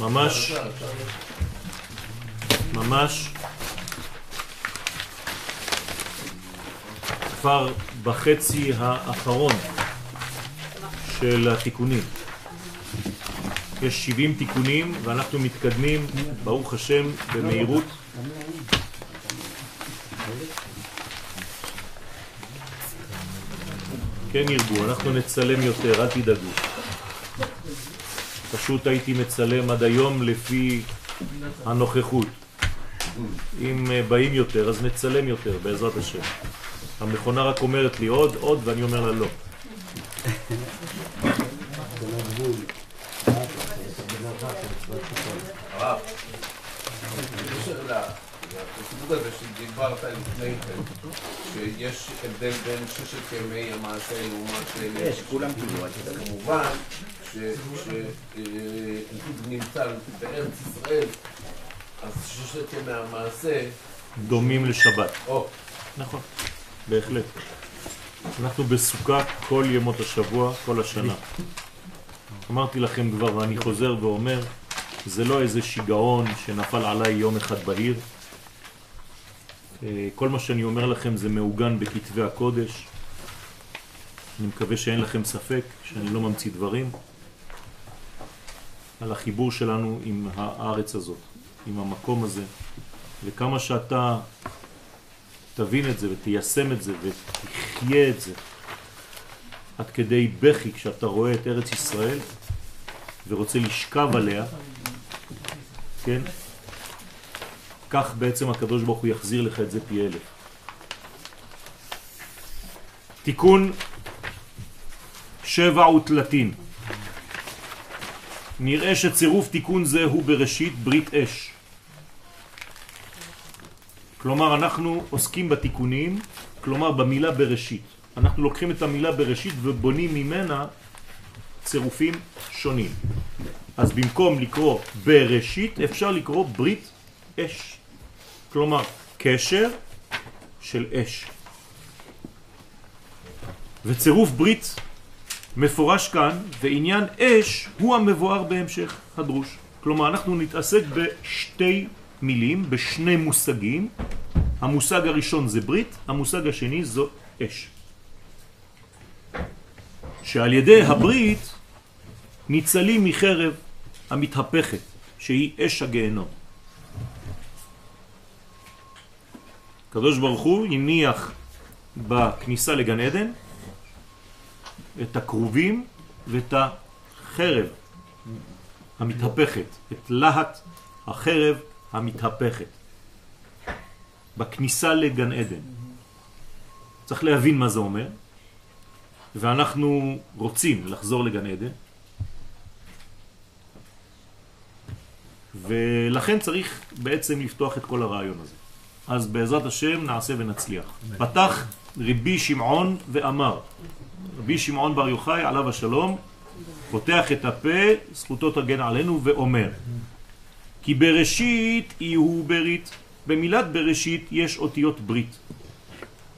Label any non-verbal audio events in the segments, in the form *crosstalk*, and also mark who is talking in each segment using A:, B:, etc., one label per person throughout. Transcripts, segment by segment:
A: ממש, ממש כבר בחצי האחרון של התיקונים. יש 70 תיקונים ואנחנו מתקדמים, ברוך השם, במהירות. כן ירבו, אנחנו נצלם יותר, אל תדאגו. פשוט הייתי מצלם עד היום לפי הנוכחות. אם אה, באים יותר, אז נצלם יותר, בעזרת השם. המכונה רק אומרת לי עוד, עוד, ואני אומר לה לא.
B: הרב, בקשר לסיפור הזה שדיברת לפני כן, שיש הבדל בין ששת ימי המעשה לעומת...
C: יש, כולם קיבלו את זה.
B: כמובן שנמצא בארץ ישראל, אז ששת ימי המעשה...
A: דומים לשבת.
B: או,
A: נכון, בהחלט. אנחנו בסוכה כל ימות השבוע, כל השנה. אמרתי לכם כבר, ואני חוזר ואומר, זה לא איזה שיגעון שנפל עליי יום אחד בהיר. אה, כל מה שאני אומר לכם זה מעוגן בכתבי הקודש. אני מקווה שאין לכם ספק, שאני לא ממציא דברים. על החיבור שלנו עם הארץ הזאת, עם המקום הזה, וכמה שאתה תבין את זה ותיישם את זה ותחיה את זה עד כדי בכי כשאתה רואה את ארץ ישראל ורוצה לשכב עליה, כן? כך בעצם הקדוש ברוך הוא יחזיר לך את זה פי אלף. תיקון שבע ותלתין נראה שצירוף תיקון זה הוא בראשית ברית אש. כלומר אנחנו עוסקים בתיקונים, כלומר במילה בראשית. אנחנו לוקחים את המילה בראשית ובונים ממנה צירופים שונים. אז במקום לקרוא בראשית אפשר לקרוא ברית אש. כלומר קשר של אש. וצירוף ברית מפורש כאן, ועניין אש הוא המבואר בהמשך הדרוש. כלומר, אנחנו נתעסק בשתי מילים, בשני מושגים. המושג הראשון זה ברית, המושג השני זו אש. שעל ידי הברית ניצלים מחרב המתהפכת, שהיא אש הגהנום. הקדוש ברוך הוא הניח בכניסה לגן עדן את הקרובים ואת החרב המתהפכת, את להט החרב המתהפכת בכניסה לגן עדן. צריך להבין מה זה אומר, ואנחנו רוצים לחזור לגן עדן, ולכן צריך בעצם לפתוח את כל הרעיון הזה. אז בעזרת השם נעשה ונצליח. פתח רבי שמעון ואמר, רבי שמעון בר יוחאי עליו השלום, פותח את הפה, זכותו תגן עלינו, ואומר כי בראשית יהיו ברית, במילת בראשית יש אותיות ברית.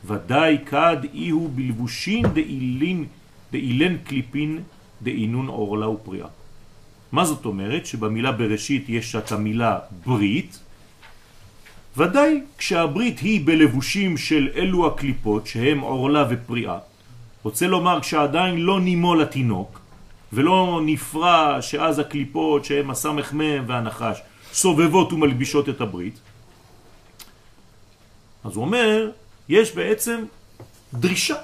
A: ודאי כד יהיו בלבושין דאילין, דאילן קליפין דאינון עורלה ופריאה. מה זאת אומרת? שבמילה בראשית יש את המילה ברית, ודאי כשהברית היא בלבושים של אלו הקליפות שהם עורלה ופריאה, רוצה לומר כשעדיין לא נימול התינוק ולא נפרע שאז הקליפות שהם הסמך מהם והנחש סובבות ומלבישות את הברית, אז הוא אומר, יש בעצם דרישה.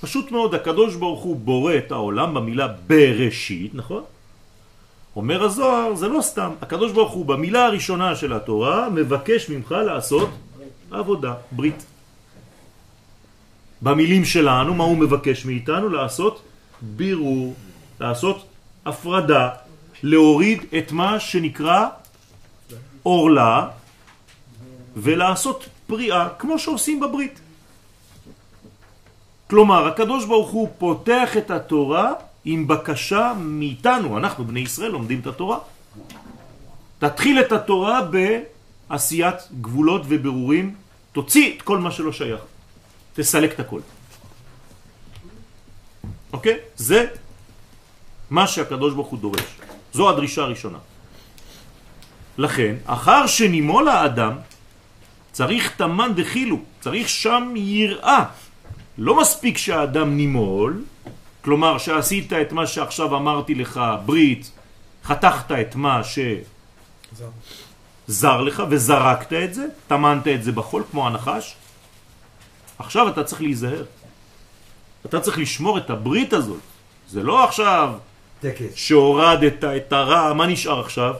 A: פשוט מאוד, הקדוש ברוך הוא בורא את העולם במילה בראשית, נכון? אומר הזוהר, זה לא סתם. הקדוש ברוך הוא במילה הראשונה של התורה מבקש ממך לעשות עבודה, ברית. במילים שלנו, מה הוא מבקש מאיתנו? לעשות בירור, לעשות הפרדה, להוריד את מה שנקרא אורלה ולעשות פריאה כמו שעושים בברית. כלומר, הקדוש ברוך הוא פותח את התורה עם בקשה מאיתנו, אנחנו בני ישראל לומדים את התורה. תתחיל את התורה בעשיית גבולות וברורים, תוציא את כל מה שלא שייך, תסלק את הכל. אוקיי? זה מה שהקדוש ברוך הוא דורש. זו הדרישה הראשונה. לכן, אחר שנימול האדם, צריך תמן דחילו, צריך שם יראה. לא מספיק שהאדם נימול, כלומר שעשית את מה שעכשיו אמרתי לך, ברית, חתכת את מה שזר לך וזרקת את זה, טמנת את זה בחול כמו הנחש, עכשיו אתה צריך להיזהר. אתה צריך לשמור את הברית הזאת. זה לא עכשיו
C: טקס.
A: שהורדת את הרע, מה נשאר עכשיו?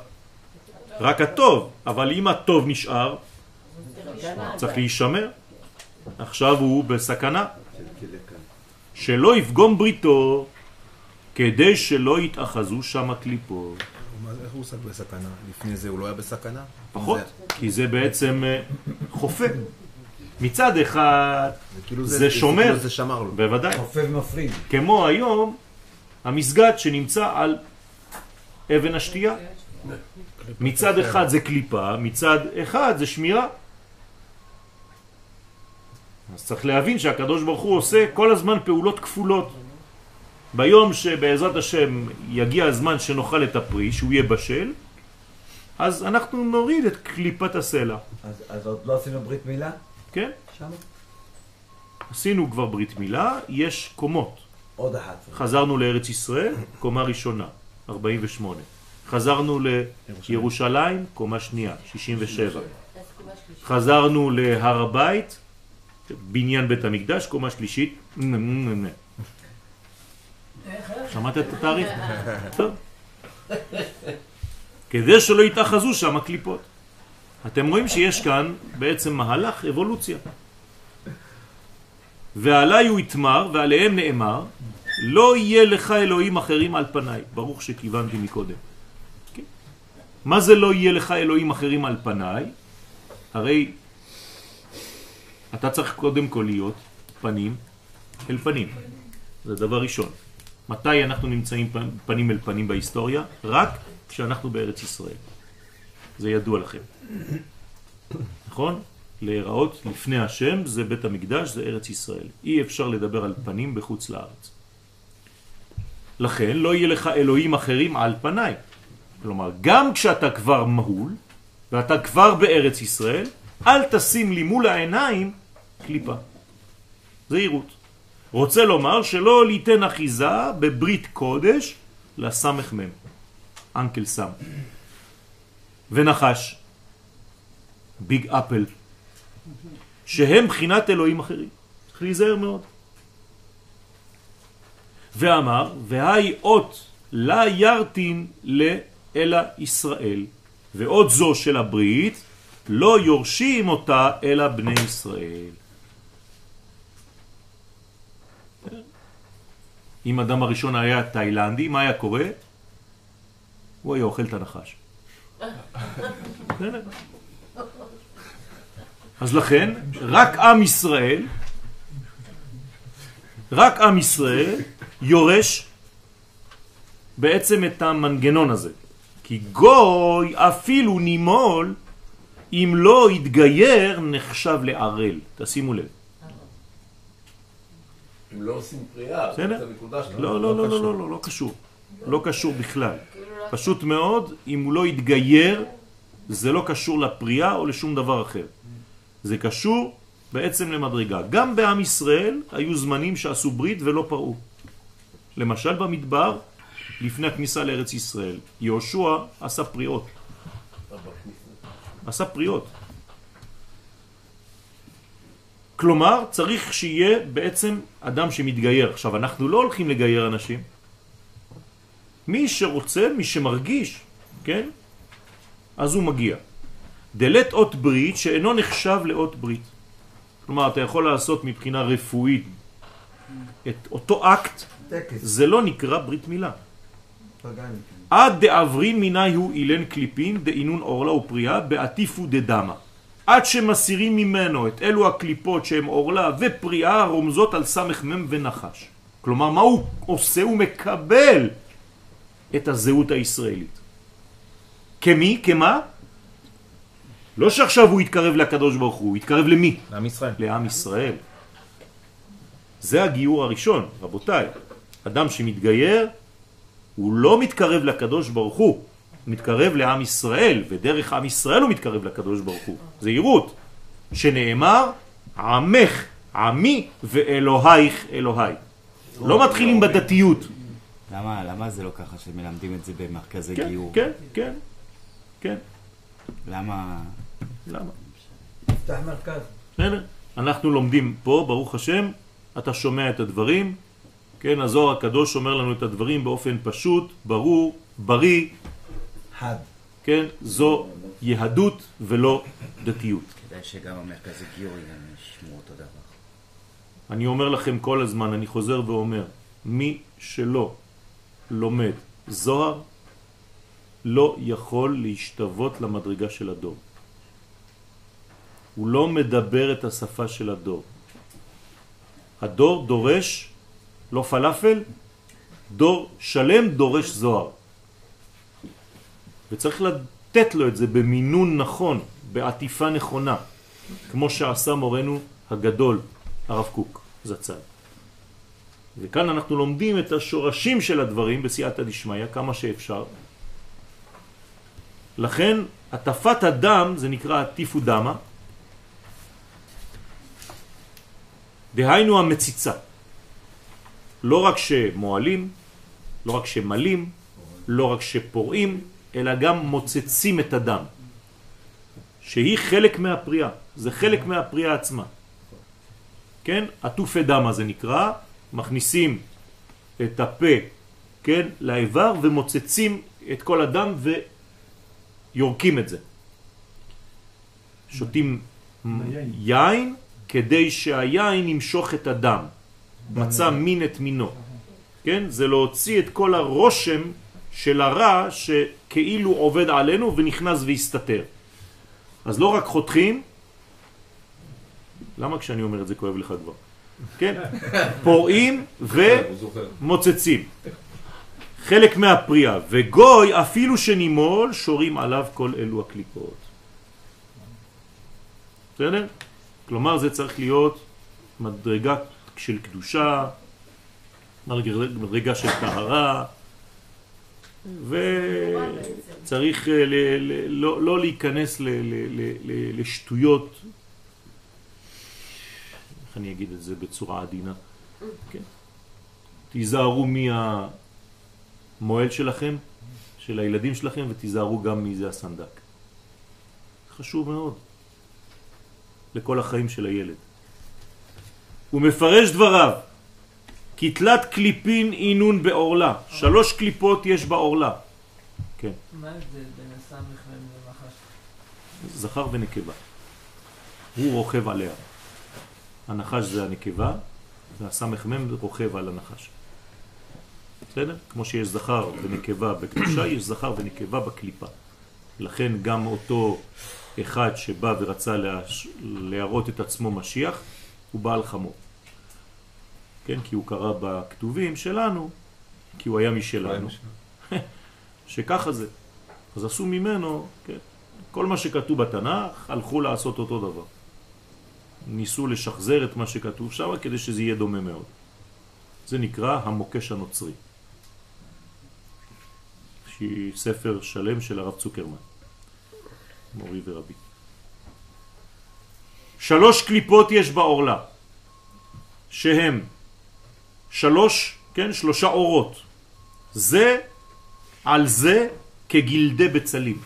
A: רק הטוב, אבל אם הטוב נשאר, צריך להישמר. עכשיו הוא בסכנה. שלא יפגום בריתו, כדי שלא יתאחזו שם הקליפות.
C: איך הוא עוסק בסכנה? לפני זה הוא לא היה בסכנה?
A: פחות, כי זה בעצם אה, חופה. מצד אחד,
C: זה כאילו
A: שומר.
C: כאילו זה שמר לו.
A: בוודאי,
D: חופף מפריד.
A: כמו היום, המסגד שנמצא על אבן השתייה. מצד אחד זה קליפה, מצד אחד זה שמירה. אז צריך להבין שהקדוש ברוך הוא עושה כל הזמן פעולות כפולות. ביום שבעזרת השם יגיע הזמן שנאכל את הפרי, שהוא יהיה בשל, אז אנחנו נוריד את קליפת הסלע,
D: אז, אז עוד לא עשינו ברית מילה?
A: כן?
D: שם?
A: עשינו כבר ברית מילה, יש קומות.
D: עוד אחת.
A: חזרנו לארץ ישראל, קומה ראשונה, 48. חזרנו לירושלים, קומה שנייה, 67. חזרנו להר הבית, בניין בית המקדש, קומה שלישית. שמעת את התאריך? טוב. כדי שלא יתאחזו שם הקליפות. אתם רואים שיש כאן בעצם מהלך אבולוציה. ועליי הוא יתמר ועליהם נאמר לא יהיה לך אלוהים אחרים על פניי. ברוך שכיוונתי מקודם. כן? מה זה לא יהיה לך אלוהים אחרים על פניי? הרי אתה צריך קודם כל להיות פנים אל פנים. זה דבר ראשון. מתי אנחנו נמצאים פנים אל פנים בהיסטוריה? רק כשאנחנו בארץ ישראל. זה ידוע לכם. נכון? להיראות לפני השם זה בית המקדש, זה ארץ ישראל. אי אפשר לדבר על פנים בחוץ לארץ. לכן לא יהיה לך אלוהים אחרים על פניי. כלומר, גם כשאתה כבר מהול, ואתה כבר בארץ ישראל, אל תשים לי מול העיניים קליפה. זהירות. רוצה לומר שלא ליתן אחיזה בברית קודש לסמך מם. אנקל סם. ונחש. ביג אפל. שהם בחינת אלוהים אחרים. צריך להיזהר מאוד. ואמר, והי אות לה ירתין לאלא ישראל, ואות זו של הברית לא יורשים אותה אלא בני ישראל. אם אדם הראשון היה תאילנדי, מה היה קורה? הוא היה אוכל את הנחש. אז לכן, רק עם ישראל, רק עם ישראל יורש בעצם את המנגנון הזה. כי גוי אפילו נימול, אם לא יתגייר, נחשב לערל. תשימו לב.
B: אם לא עושים פריאה, הנקודה שלנו.
A: לא, לא, לא, לא, לא, לא, לא קשור. לא קשור בכלל. פשוט מאוד, אם הוא לא יתגייר, זה לא קשור לפריאה או לשום דבר אחר. זה קשור בעצם למדרגה. גם בעם ישראל היו זמנים שעשו ברית ולא פרעו. למשל במדבר, לפני הכניסה לארץ ישראל, יהושע עשה פריאות. עשה פריאות. כלומר, צריך שיהיה בעצם אדם שמתגייר. עכשיו, אנחנו לא הולכים לגייר אנשים. מי שרוצה, מי שמרגיש, כן? אז הוא מגיע. דלת אות ברית שאינו נחשב לאות ברית. כלומר, אתה יכול לעשות מבחינה רפואית את אותו אקט,
D: טקס.
A: זה לא נקרא ברית מילה.
D: פגני.
A: עד דעברין מיני הוא אילן קליפין דאינון אורלה ופריאה בעטיפו דדמה. עד שמסירים ממנו את אלו הקליפות שהם אורלה ופריאה רומזות על סמך מם ונחש. כלומר, מה הוא עושה? הוא מקבל את הזהות הישראלית. כמי? כמה? לא שעכשיו הוא יתקרב לקדוש ברוך הוא, הוא יתקרב למי?
C: לעם ישראל.
A: לעם ישראל. זה הגיור הראשון, רבותיי. אדם שמתגייר, הוא לא מתקרב לקדוש ברוך הוא, הוא מתקרב לעם ישראל, ודרך עם ישראל הוא מתקרב לקדוש ברוך הוא. זהירות, שנאמר, עמך, עמי ואלוהיך אלוהי. לא מתחילים בדתיות.
E: למה, למה זה לא ככה שמלמדים את זה במרכזי
A: כן,
E: גיור?
A: כן, כן, כן.
E: למה...
A: למה?
D: תפתח מרכז.
A: בסדר? אנחנו לומדים פה, ברוך השם, אתה שומע את הדברים, כן, הזוהר הקדוש אומר לנו את הדברים באופן פשוט, ברור, בריא,
D: חד.
A: כן, זו יהדות ולא דתיות.
E: כדאי שגם המרכזי גיור גם ישמעו אותו דבר.
A: אני אומר לכם כל הזמן, אני חוזר ואומר, מי שלא לומד זוהר לא יכול להשתוות למדרגה של הדור. הוא לא מדבר את השפה של הדור. הדור דורש לא פלאפל, דור שלם דורש זוהר. וצריך לתת לו את זה במינון נכון, בעטיפה נכונה, כמו שעשה מורנו הגדול, הרב קוק, זצ"ל. וכאן אנחנו לומדים את השורשים של הדברים בסייעתא דשמיא כמה שאפשר. לכן הטפת הדם זה נקרא עטיפו דמה, דהיינו המציצה. לא רק שמועלים, לא רק שמלים, לא רק שפורעים, אלא גם מוצצים את הדם, שהיא חלק מהפריאה, זה חלק מהפריאה עצמה. כן? עטופי דמה זה נקרא, מכניסים את הפה, כן, לאיבר ומוצצים את כל הדם ויורקים את זה. שותים יין כדי שהיין ימשוך את הדם. מצא מין את מינו. כן? זה להוציא את כל הרושם של הרע שכאילו עובד עלינו ונכנס והסתתר. אז לא רק חותכים, למה כשאני אומר את זה כואב לך כבר? כן? פורעים ומוצצים. חלק מהפריאה, וגוי אפילו שנימול שורים עליו כל אלו הקליפות. בסדר? כלומר זה צריך להיות מדרגה של קדושה, מדרגה של טהרה, וצריך אה, לא, לא להיכנס ל, לשטויות, איך אני אגיד את זה בצורה עדינה, כן. תיזהרו מהמועל שלכם, של הילדים שלכם, ותיזהרו גם מי זה הסנדק. חשוב מאוד לכל החיים של הילד. הוא מפרש דבריו, כי תלת קליפין אינון בעורלה. שלוש קליפות יש בעורלה. כן,
F: מה ההבדל בין הסמ"ך למחש?
A: זכר ונקבה. הוא רוכב עליה. הנחש זה הנקבה, והסמך מם רוכב על הנחש. בסדר? כמו שיש זכר ונקבה בקדושה, יש זכר ונקבה בקליפה. לכן גם אותו אחד שבא ורצה להש... להראות את עצמו משיח, הוא בעל חמור. כן? כי הוא קרא בכתובים שלנו, כי הוא היה משלנו, *laughs* שככה זה. אז עשו ממנו, כן? כל מה שכתוב בתנ"ך, הלכו לעשות אותו דבר. ניסו לשחזר את מה שכתוב שם כדי שזה יהיה דומה מאוד. זה נקרא המוקש הנוצרי. שהיא ספר שלם של הרב צוקרמן, מורי ורבי. שלוש קליפות יש בעורלה, שהם שלוש, כן, שלושה אורות. זה על זה כגלדי בצלים.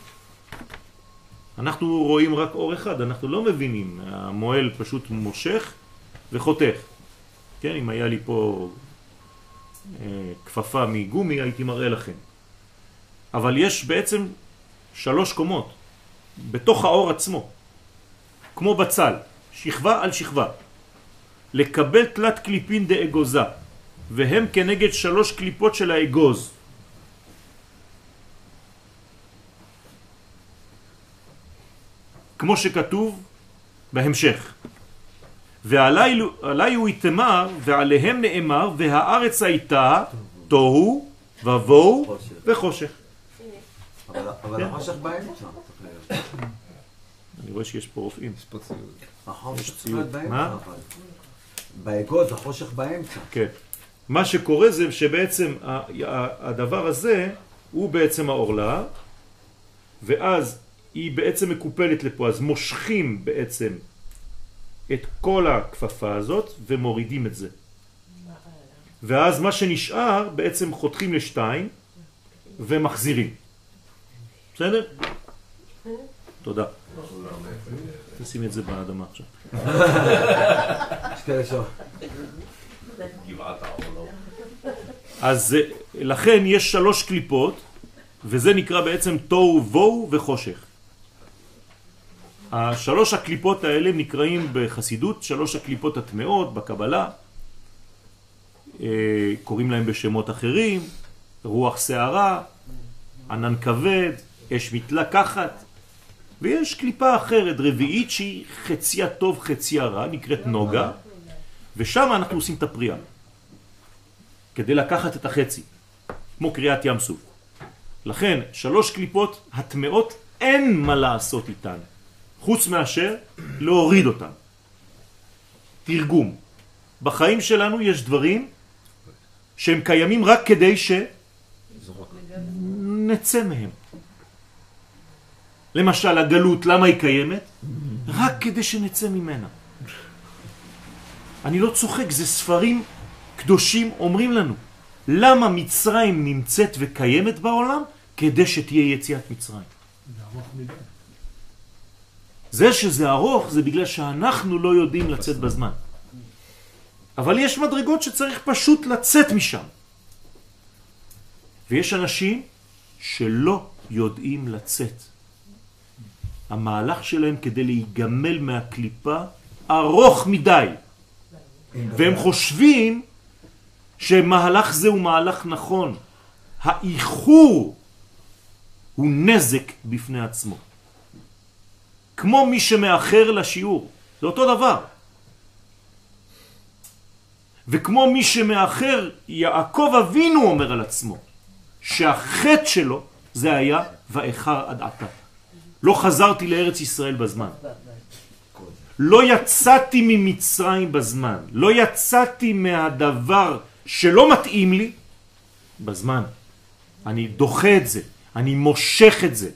A: אנחנו רואים רק אור אחד, אנחנו לא מבינים. המועל פשוט מושך וחותך. כן, אם היה לי פה אה, כפפה מגומי הייתי מראה לכם. אבל יש בעצם שלוש קומות בתוך האור עצמו, כמו בצל, שכבה על שכבה. לקבל תלת קליפין דאגוזה, והם כנגד שלוש קליפות של האגוז. כמו שכתוב בהמשך. ועלי הוא יתמר ועליהם נאמר והארץ הייתה תוהו
D: חושך.
A: וחושך.
D: אבל אבל. החושך באמצע. *coughs*
A: אני רואה שיש פה רופאים.
C: יש פה ציוד.
D: החושך
A: ציוד.
D: באמצע.
A: מה?
D: אבל. באגוז החושך באמצע.
A: כן. מה שקורה זה שבעצם הדבר הזה הוא בעצם העורלה, ואז היא בעצם מקופלת לפה, אז מושכים בעצם את כל הכפפה הזאת ומורידים את זה. ואז מה שנשאר בעצם חותכים לשתיים ומחזירים. בסדר? תודה. תשים את זה באדמה עכשיו. אז אה, לכן יש שלוש קליפות, וזה נקרא בעצם תוהו בוהו וחושך. השלוש הקליפות האלה נקראים בחסידות שלוש הקליפות הטמעות בקבלה, אה, קוראים להם בשמות אחרים, רוח שערה, ענן כבד, אש מתלקחת, ויש קליפה אחרת, רביעית, שהיא חציה טוב חציה רע, נקראת נוגה, ושם אנחנו עושים את הפריאה. כדי לקחת את החצי, כמו קריאת ים סוף. לכן, שלוש קליפות הטמעות, אין מה לעשות איתן, חוץ מאשר להוריד אותן. תרגום. בחיים שלנו יש דברים שהם קיימים רק כדי שנצא מהם. למשל, הגלות, למה היא קיימת? רק כדי שנצא ממנה. אני לא צוחק, זה ספרים קדושים אומרים לנו. למה מצרים נמצאת וקיימת בעולם? כדי שתהיה יציאת מצרים. זה שזה ארוך זה בגלל שאנחנו לא יודעים לצאת בזמן. אבל יש מדרגות שצריך פשוט לצאת משם. ויש אנשים שלא יודעים לצאת. המהלך שלהם כדי להיגמל מהקליפה ארוך מדי. והם חושבים שמהלך זה הוא מהלך נכון. האיחור הוא נזק בפני עצמו. כמו מי שמאחר לשיעור, זה אותו דבר. וכמו מי שמאחר, יעקב אבינו אומר על עצמו, שהחטא שלו זה היה ואיחר עד עתה. לא חזרתי לארץ ישראל בזמן. לא יצאתי ממצרים בזמן, לא יצאתי מהדבר שלא מתאים לי בזמן. אני דוחה את זה, אני מושך את זה.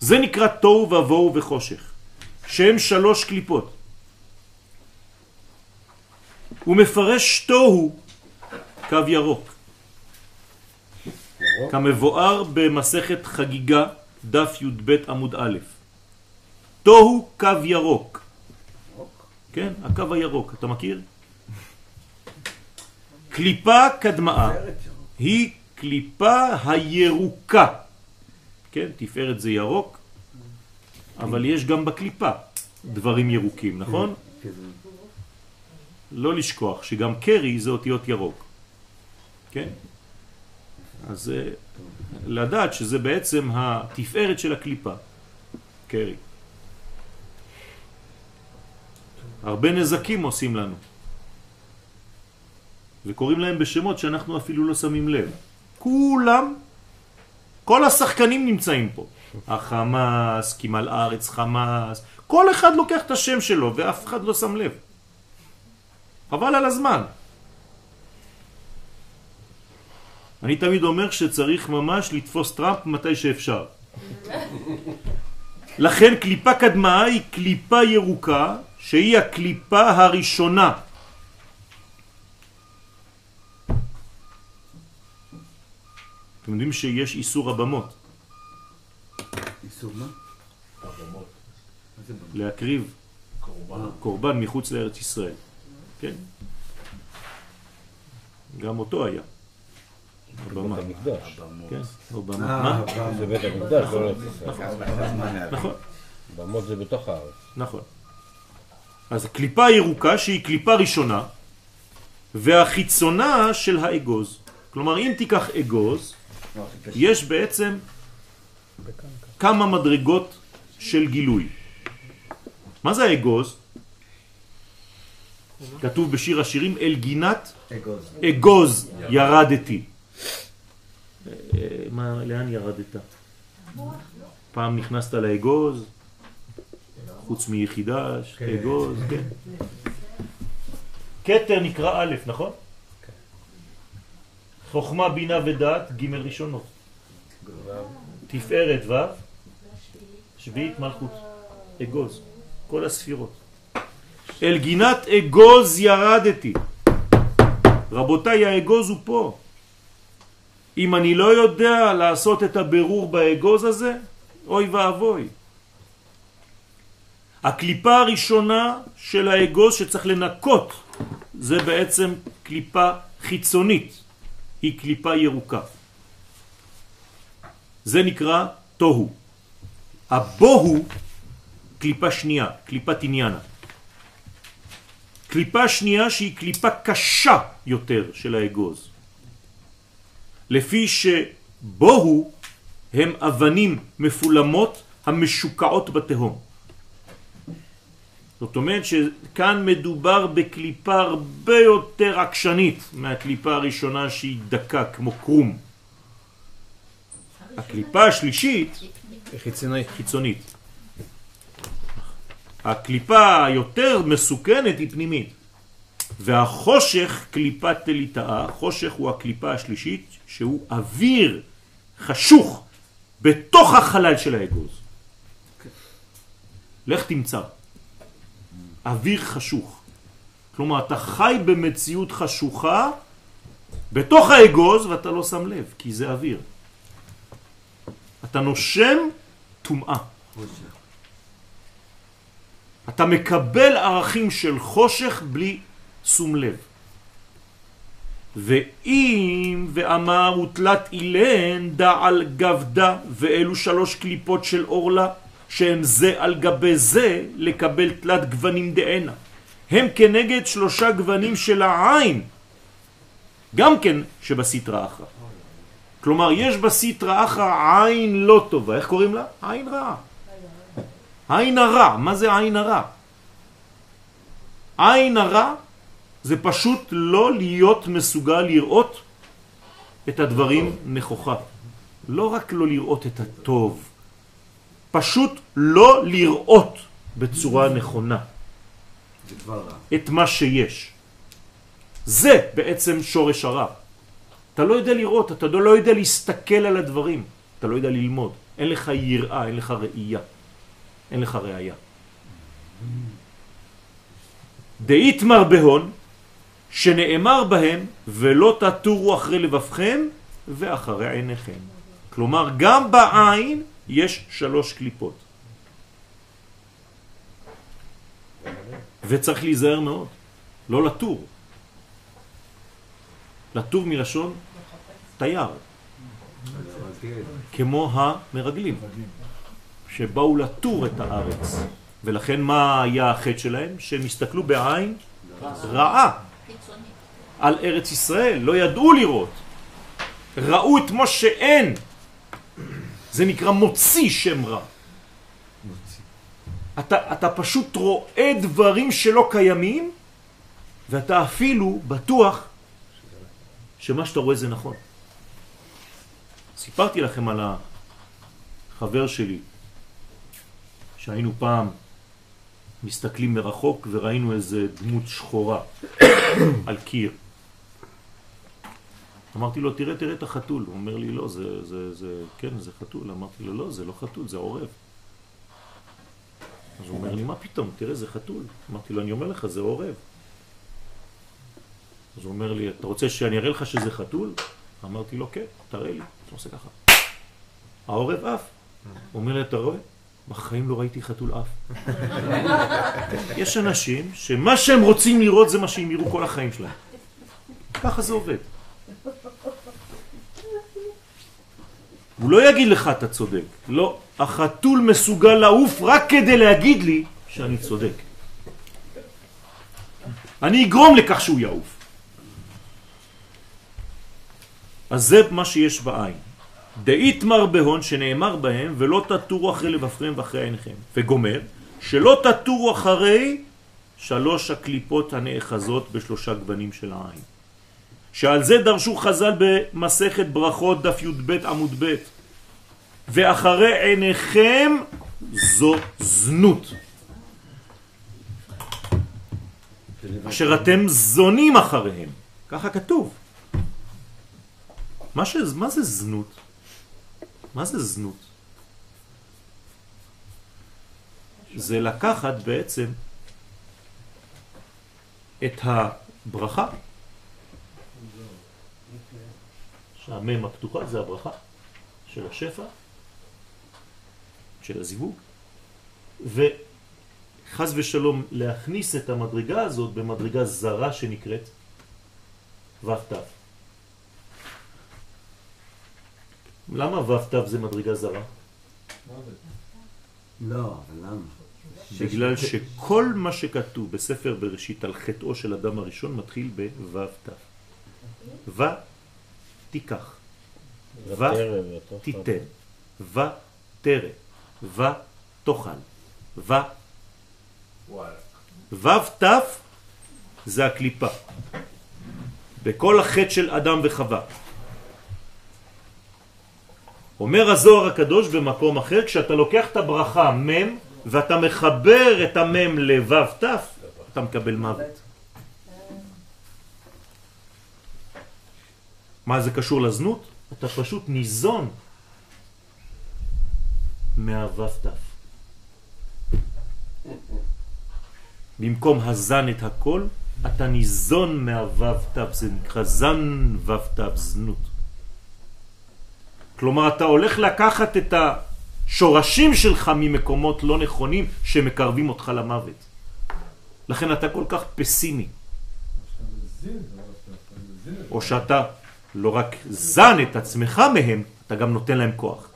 A: זה נקרא תוהו ובוהו וחושך, שהם שלוש קליפות. הוא מפרש תוהו קו ירוק, כמבואר במסכת חגיגה דף י"ב עמוד א'. תוהו קו ירוק. כן, הקו הירוק, אתה מכיר? קליפה קדמאה היא קליפה הירוקה. כן, תפארת זה ירוק, אבל יש גם בקליפה דברים ירוקים, נכון? לא לשכוח שגם קרי זה אותיות ירוק. כן? אז לדעת שזה בעצם התפארת של הקליפה. קרי. הרבה נזקים עושים לנו. וקוראים להם בשמות שאנחנו אפילו לא שמים לב. כולם, כל השחקנים נמצאים פה. החמאס, כמל ארץ חמאס, כל אחד לוקח את השם שלו ואף אחד לא שם לב. חבל על הזמן. אני תמיד אומר שצריך ממש לתפוס טראמפ מתי שאפשר. לכן קליפה קדמה היא קליפה ירוקה שהיא הקליפה הראשונה. אתם יודעים שיש איסור הבמות,
D: איסור מה?
A: להקריב קורבן מחוץ לארץ ישראל. כן? גם אותו היה.
G: המקדש.
A: כן.
D: אה,
A: מה?
G: זה בית המקדש, לא ארץ ישראל.
A: נכון,
G: במות זה בתוך הארץ.
A: נכון. אז קליפה ירוקה שהיא קליפה ראשונה והחיצונה של האגוז. כלומר, אם תיקח אגוז, יש בעצם כמה מדרגות של גילוי. מה זה האגוז? כתוב בשיר השירים, אל גינת
D: אגוז.
A: אגוז ירדתי. מה, לאן ירדת? פעם נכנסת לאגוז, חוץ מיחידה, אגוז, כן. כתר נקרא א', נכון? חוכמה, בינה ודעת, ג' ראשונות. תפארת ו', שביעית מלכות, אגוז, כל הספירות. אל גינת אגוז ירדתי. רבותיי, האגוז הוא פה. אם אני לא יודע לעשות את הבירור באגוז הזה, אוי ואבוי. הקליפה הראשונה של האגוז שצריך לנקות זה בעצם קליפה חיצונית, היא קליפה ירוקה. זה נקרא תוהו. הבוהו, קליפה שנייה, קליפת עניינה. קליפה שנייה שהיא קליפה קשה יותר של האגוז. לפי שבוהו הם אבנים מפולמות המשוקעות בתהום. זאת אומרת שכאן מדובר בקליפה הרבה יותר עקשנית מהקליפה הראשונה שהיא דקה כמו קרום. הקליפה השלישית
C: חיצונית.
A: חיצונית. הקליפה היותר מסוכנת היא פנימית. והחושך קליפת תליטאה, חושך הוא הקליפה השלישית שהוא אוויר חשוך בתוך החלל של האגוז. לך תמצא. אוויר חשוך. כלומר, אתה חי במציאות חשוכה בתוך האגוז ואתה לא שם לב, כי זה אוויר. אתה נושם טומאה. אתה מקבל ערכים של חושך בלי שום לב. ואם ואמר ותלת אילן דע על גבדה ואלו שלוש קליפות של אורלה שהם זה על גבי זה לקבל תלת גוונים דענה הם כנגד שלושה גוונים של העין גם כן שבסטרה אחרא. כלומר יש בסטרה אחרא עין לא טובה. איך קוראים לה? עין רעה עין הרע, מה זה עין הרע? עין הרע זה פשוט לא להיות מסוגל לראות את הדברים נכוחה. לא רק לא לראות את הטוב, פשוט לא לראות בצורה נכונה. את מה שיש. זה בעצם שורש הרע. אתה לא יודע לראות, אתה לא יודע להסתכל על הדברים, אתה לא יודע ללמוד. אין לך יראה, אין לך ראייה, אין לך ראייה. דאיתמר בהון, שנאמר בהם, ולא תטורו אחרי לבבכם ואחרי עיניכם. כלומר, גם בעין יש שלוש קליפות. וצריך להיזהר מאוד, לא לטור. לטור מלשון תייר, כמו המרגלים, שבאו לטור את הארץ. ולכן מה היה החטא שלהם? שהם הסתכלו בעין רעה על ארץ ישראל, לא ידעו לראות. ראו את מה שאין. זה נקרא מוציא שם רע. אתה, אתה פשוט רואה דברים שלא קיימים, ואתה אפילו בטוח שמה שאתה רואה זה נכון. סיפרתי לכם על החבר שלי, שהיינו פעם מסתכלים מרחוק וראינו איזה דמות שחורה *coughs* על קיר. אמרתי לו, תראה, תראה את החתול. הוא אומר לי, לא, זה, זה, זה, כן, זה חתול. אמרתי לו, לא, זה לא חתול, זה עורב. אז הוא אומר לי, מה פתאום, תראה, זה חתול. אמרתי לו, אני אומר לך, זה עורב. אז הוא אומר לי, אתה רוצה שאני אראה לך שזה חתול? אמרתי לו, כן, תראה לי. הוא עושה ככה. העורב אף. הוא אומר לי, אתה רואה? בחיים לא ראיתי חתול אף. יש אנשים שמה שהם רוצים לראות זה מה שהם יראו כל החיים שלהם. ככה זה עובד. הוא לא יגיד לך אתה צודק. לא, החתול מסוגל לעוף רק כדי להגיד לי שאני צודק. אני אגרום לכך שהוא יעוף. אז זה מה שיש בעין. דאיתמר בהון שנאמר בהם ולא תטורו אחרי לבבכם ואחרי עיניכם. וגומר, שלא תטורו אחרי שלוש הקליפות הנאחזות בשלושה גוונים של העין. שעל זה דרשו חז"ל במסכת ברכות דף י"ב עמוד ב' ואחרי עיניכם זו זנות. אשר אתם זונים אחריהם. ככה כתוב. מה, ש... מה זה זנות? מה זה זנות? זה לקחת בעצם את הברכה, שהמם הפתוחה זה הברכה של השפע, של הזיווג, וחז ושלום להכניס את המדרגה הזאת במדרגה זרה שנקראת ו"ת. למה ו"ת זה מדרגה זרה?
D: לא, אבל למה?
A: בגלל שכל מה שכתוב בספר בראשית על חטאו של אדם הראשון מתחיל בו"ת. ו תיקח, ו. תיתן, ו תרא, ו תאכל, ו. ו"ת זה הקליפה. בכל החטא של אדם וחווה. אומר הזוהר הקדוש במקום אחר, כשאתה לוקח את הברכה מ' ואתה מחבר את המ' לו"ת, אתה מקבל מוות. מה זה קשור לזנות? אתה פשוט ניזון מהו"ת. במקום הזן את הכל, אתה ניזון מהו"ת, זה נקרא זן ו"ת, זנות. כלומר, אתה הולך לקחת את השורשים שלך ממקומות לא נכונים שמקרבים אותך למוות. לכן אתה כל כך פסימי. או שאתה לא רק זן את עצמך מהם, אתה גם נותן להם כוח.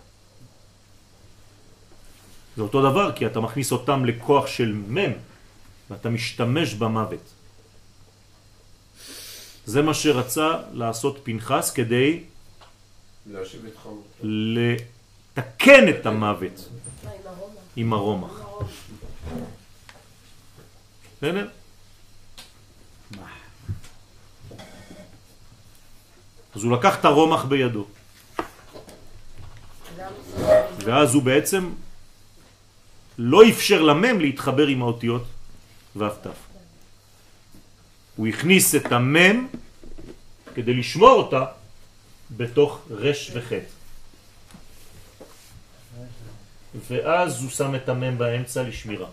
A: זה אותו דבר, כי אתה מכניס אותם לכוח של מם, ואתה משתמש במוות. זה מה שרצה לעשות פנחס כדי. לתקן את המוות עם הרומח. בסדר? אז הוא לקח את הרומח בידו, ואז הוא בעצם לא אפשר למם להתחבר עם האותיות ו"ת. הוא הכניס את המם כדי לשמור אותה בתוך רש וחטא. ואז הוא שם את המם באמצע לשמירה.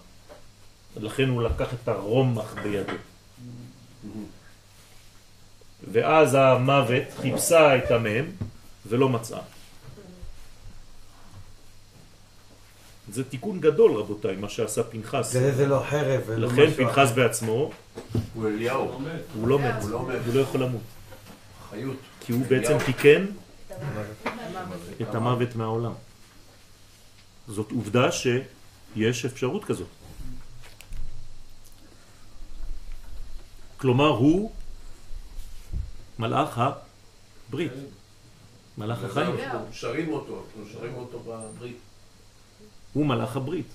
A: לכן הוא לקח את הרומח בידו. ואז המוות חיפשה את המם ולא מצאה. זה תיקון גדול רבותיי, מה שעשה פנחס.
D: זה זה לא חרב ולא
A: לכן פנחס. בעצמו,
B: הוא אליהו,
A: הוא לא מת,
B: הוא לא מת.
A: הוא לא יכול למות.
B: חיות.
A: כי הוא בעצם תיקן את המוות מהעולם. זאת עובדה שיש אפשרות כזאת. כלומר, הוא מלאך הברית, מלאך החיים.
B: אנחנו שרים אותו, אנחנו שרים אותו בברית.
A: הוא מלאך הברית.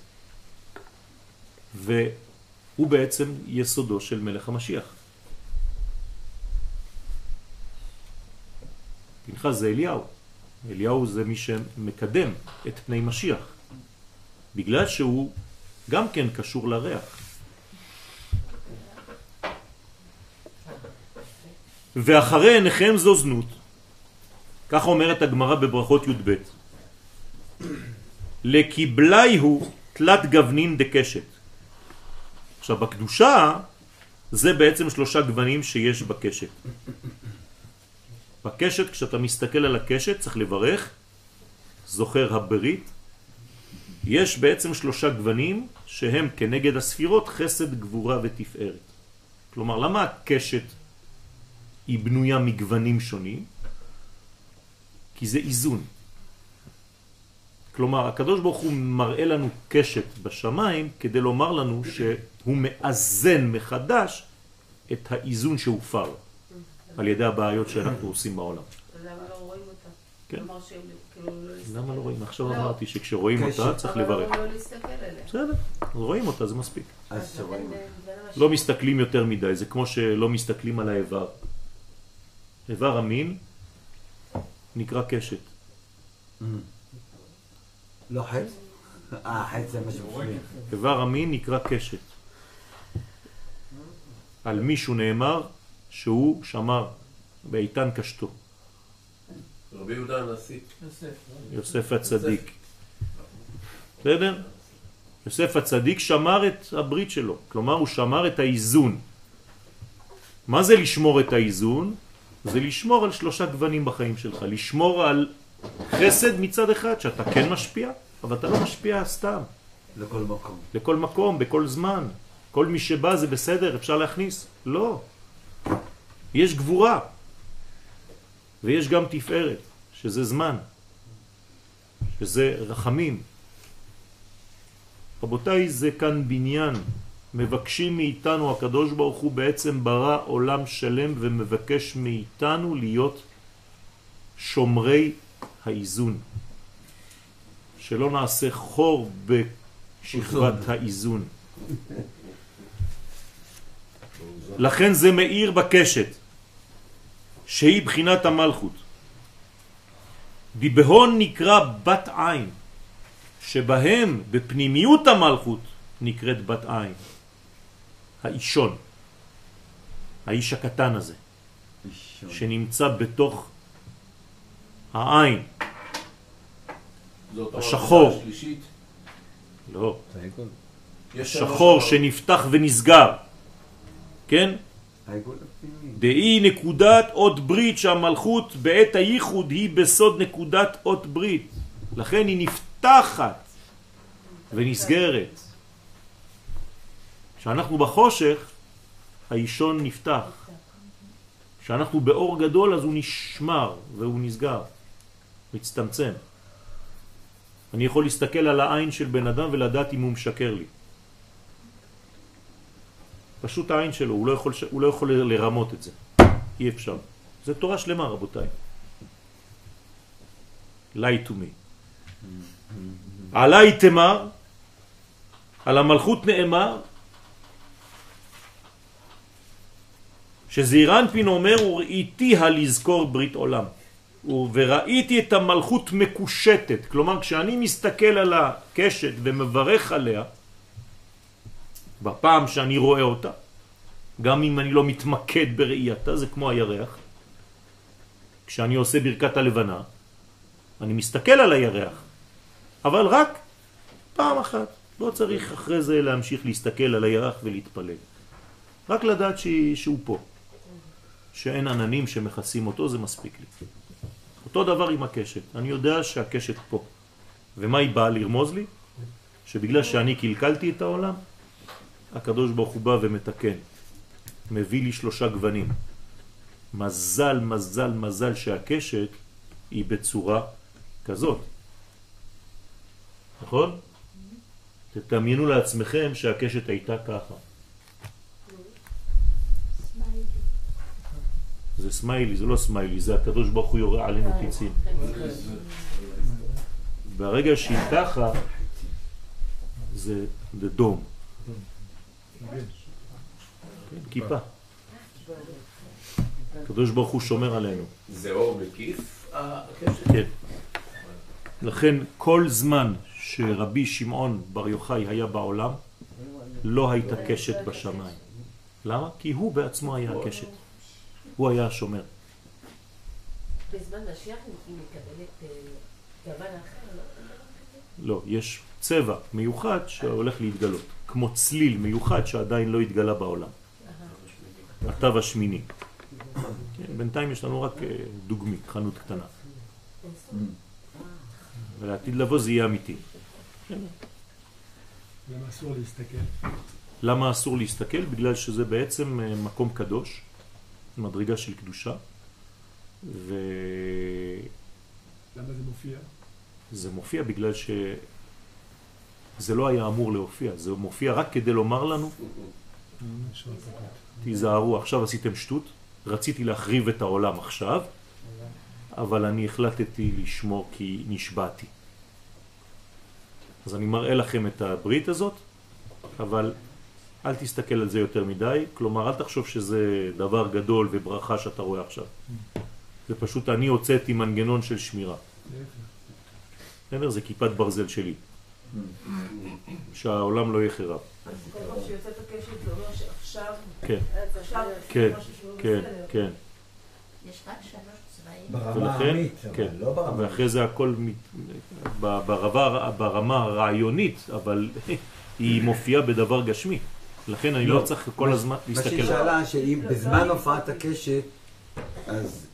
A: והוא בעצם יסודו של מלך המשיח. פנחס זה אליהו. אליהו זה מי שמקדם את פני משיח. בגלל שהוא גם כן קשור לריח. ואחרי עיניכם זו זנות. כך אומרת הגמרא בברכות י"ב. לקיבלי הוא תלת גוונין דקשת. עכשיו בקדושה זה בעצם שלושה גוונים שיש בקשת. בקשת כשאתה מסתכל על הקשת צריך לברך, זוכר הברית, יש בעצם שלושה גוונים שהם כנגד הספירות חסד, גבורה ותפארת. כלומר למה הקשת היא בנויה מגוונים שונים? כי זה איזון. כלומר, הקדוש ברוך הוא מראה לנו קשת בשמיים כדי לומר לנו שהוא מאזן מחדש את האיזון שהופר על ידי הבעיות שאנחנו עושים בעולם.
H: למה לא רואים אותה?
A: כן.
H: כאילו לא.
A: למה לא רואים? עכשיו
H: לא.
A: אמרתי שכשרואים
D: קשת.
A: אותה צריך
H: אבל
A: לברך.
H: לא להסתכל עליה.
A: בסדר, רואים אותה, זה מספיק. לא מסתכלים יותר מדי, זה כמו שלא מסתכלים על האיבר. איבר המין נקרא קשת.
D: לא חץ? *laughs* אה, חץ זה מה שבפנים.
A: איבר המין נקרא קשת. על מישהו נאמר שהוא שמר באיתן קשתו.
B: רבי יהודה הנשיא.
F: יוסף.
A: יוסף הצדיק. בסדר? יוסף הצדיק שמר את הברית שלו, כלומר הוא שמר את האיזון. מה זה לשמור את האיזון? זה לשמור על שלושה גוונים בחיים שלך, לשמור על חסד מצד אחד, שאתה כן משפיע, אבל אתה לא משפיע סתם,
D: לכל מקום.
A: לכל מקום, בכל זמן. כל מי שבא זה בסדר, אפשר להכניס. לא. יש גבורה, ויש גם תפארת, שזה זמן, שזה רחמים. רבותיי, זה כאן בניין. מבקשים מאיתנו, הקדוש ברוך הוא בעצם ברא עולם שלם ומבקש מאיתנו להיות שומרי האיזון. שלא נעשה חור בשכבת האיזון. לכן זה מאיר בקשת, שהיא בחינת המלכות. דיבהון נקרא בת עין, שבהם בפנימיות המלכות נקראת בת עין. האישון, האיש הקטן הזה,
D: ראשון.
A: שנמצא בתוך העין. השחור. לא, שחור. שנפתח ונסגר, כן? דהי נקודת אות ברית שהמלכות בעת הייחוד היא בסוד נקודת אות ברית. לכן היא נפתחת ונסגרת. כשאנחנו בחושך, האישון נפתח. כשאנחנו באור גדול אז הוא נשמר והוא נסגר, מצטמצם. אני יכול להסתכל על העין של בן אדם ולדעת אם הוא משקר לי. פשוט העין שלו, הוא לא יכול, הוא לא יכול לרמות את זה. אי אפשר. זה תורה שלמה, רבותיי. lie to me. עליי תמר, על המלכות נאמר, שזעיר אנפין אומר, וראיתיה לזכור ברית עולם. וראיתי את המלכות מקושטת, כלומר כשאני מסתכל על הקשת ומברך עליה, בפעם שאני רואה אותה, גם אם אני לא מתמקד בראייתה, זה כמו הירח. כשאני עושה ברכת הלבנה, אני מסתכל על הירח, אבל רק פעם אחת. לא צריך אחרי זה להמשיך להסתכל על הירח ולהתפלל. רק לדעת. שהוא פה. שאין עננים שמכסים אותו, זה מספיק לי. אותו דבר עם הקשת. אני יודע שהקשת פה. ומה היא באה לרמוז לי? שבגלל שאני קלקלתי את העולם, הקדוש ברוך הוא בא ומתקן. מביא לי שלושה גוונים. מזל, מזל, מזל שהקשת היא בצורה כזאת. נכון? תדמיינו לעצמכם שהקשת הייתה ככה. זה סמיילי, זה לא סמיילי, זה הקדוש ברוך הוא יורה עלינו פיצים. ברגע שהיא ככה, זה זה דום. כן, כיפה. הקדוש ברוך הוא שומר עלינו.
B: זה אור מקיף?
A: כן. לכן כל זמן שרבי שמעון בר יוחאי היה בעולם, לא הייתה קשת בשמיים. למה? כי הוא בעצמו היה הקשת. הוא היה השומר.
H: בזמן משיח היא מקבלת אה, גוון אחר, לא?
A: לא, יש צבע מיוחד שהולך להתגלות, כמו צליל מיוחד שעדיין לא התגלה בעולם. התו השמיני. כן, בינתיים יש לנו רק אה, דוגמית, חנות קטנה. ולעתיד לבוא זה יהיה אמיתי.
I: למה אסור להסתכל?
A: למה אסור להסתכל? בגלל שזה בעצם אה, מקום קדוש, מדרגה של קדושה, וזה
I: למה זה מופיע?
A: מופיע בגלל שזה לא היה אמור להופיע, זה מופיע רק כדי לומר לנו, תיזהרו, עכשיו עשיתם שטות, רציתי להחריב את העולם עכשיו, אבל אני החלטתי לשמור כי נשבעתי. אז אני מראה לכם את הברית הזאת, אבל אל תסתכל על זה יותר מדי, כלומר אל תחשוב שזה דבר גדול וברכה שאתה רואה עכשיו. זה פשוט אני הוצאתי מנגנון של שמירה. זה כיפת ברזל שלי. שהעולם לא יחרב.
H: אז כל פעם שיוצאת הקשת זה אומר שעכשיו
F: עכשיו,
A: כן,
F: עכשיו,
A: כן, כן. כן.
H: יש רק שלוש צבעים.
C: ברמה העמית,
A: כן,
C: אבל לא ברמה...
A: ואחרי זה הכל ברמה, ברמה הרעיונית, אבל *laughs* היא מופיעה בדבר גשמי. לכן אני לא
C: לא.
A: צריך כל הזמן
C: מה
A: להסתכל.
C: שהיא שאלה, שאם בזמן הופעת הקשת, אז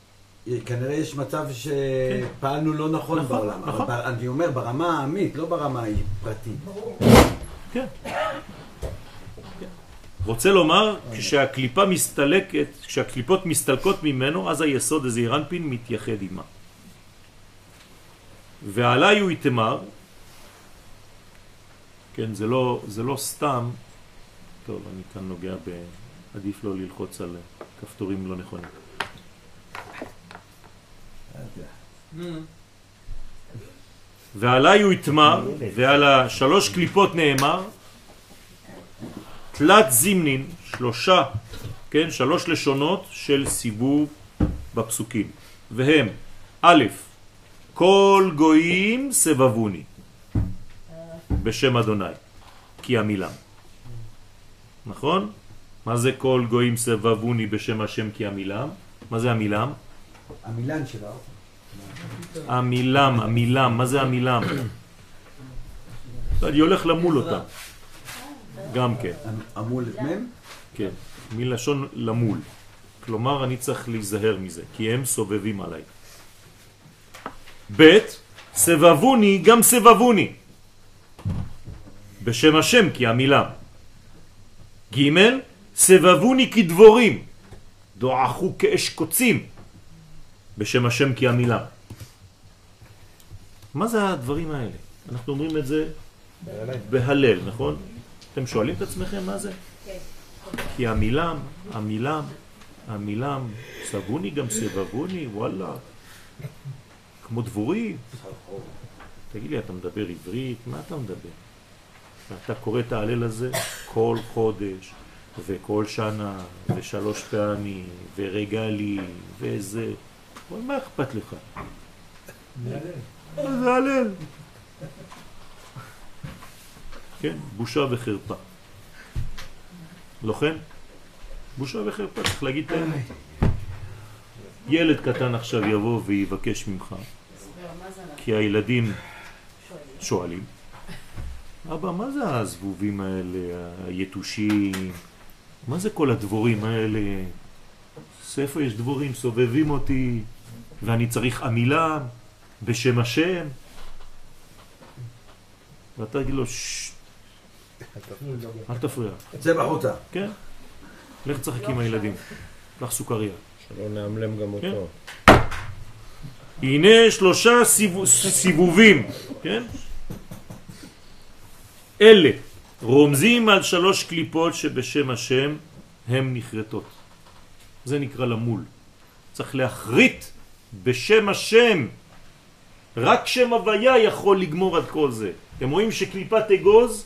C: כנראה יש מצב שפעלנו לא נכון
A: נכון,
C: בעולם.
A: נכון.
C: אבל אני אומר, ברמה העמית, לא ברמה הפרטית.
A: כן. רוצה לומר, כשהקליפה מסתלקת, כשהקליפות מסתלקות ממנו, אז היסוד הזעירנפין מתייחד עימה. ועליי הוא יתמר, כן, זה לא, זה לא סתם, טוב, אני כאן נוגע ב... עדיף לא ללחוץ על כפתורים לא נכונים. ועליי הוא יתמר, ועל השלוש קליפות נאמר, תלת זימנין, שלושה, כן, שלוש לשונות של סיבוב בפסוקים, והם, א', כל גויים סבבוני, בשם אדוני, כי המילם. נכון? מה זה כל גויים סבבוני בשם השם כי המילם? מה זה המילם?
C: המילן שלה.
A: המילם, המילם, מה זה המילם? אני הולך למול אותה. גם כן,
C: אמול את מם?
A: כן, מלשון למול. כלומר, אני צריך להיזהר מזה, כי הם סובבים עליי. ב' סבבוני, גם סבבוני. בשם השם, כי המילם. ג' סבבוני כדבורים, דועכו כאש קוצים. בשם השם כי המילה. מה זה הדברים האלה? אנחנו אומרים את זה בהלל, נכון? אתם שואלים את עצמכם מה זה?
H: כן.
A: כי המילם, המילם, המילם, סבוני גם סבבוני, וואלה, כמו דבורים. תגיד לי, אתה מדבר עברית? מה אתה מדבר? אתה קורא את ההלל הזה כל חודש, וכל שנה, ושלוש פעמים, ורגלי, וזה. אבל מה אכפת לך? זה הלל? כן, בושה וחרפה. לא כן? בושה וחרפה, צריך להגיד את האמת. ילד קטן עכשיו יבוא ויבקש ממך, כי הילדים שואלים, אבא, מה זה הזבובים האלה, היתושים? מה זה כל הדבורים האלה? איפה יש דבורים? סובבים אותי, ואני צריך עמילה בשם השם. ואתה תגיד לו, ששש, אל תפריע.
C: צא בחוצה.
A: כן, לך תשחק עם הילדים, קח סוכריה.
G: שלא נאמלם גם
A: כן.
G: אותו.
A: הנה שלושה סיבוב, סיבובים, כן? אלה רומזים על שלוש קליפות שבשם השם הם נחרטות. זה נקרא למול. צריך להחריט בשם השם. רק שם הוויה יכול לגמור עד כל זה. אתם רואים שקליפת אגוז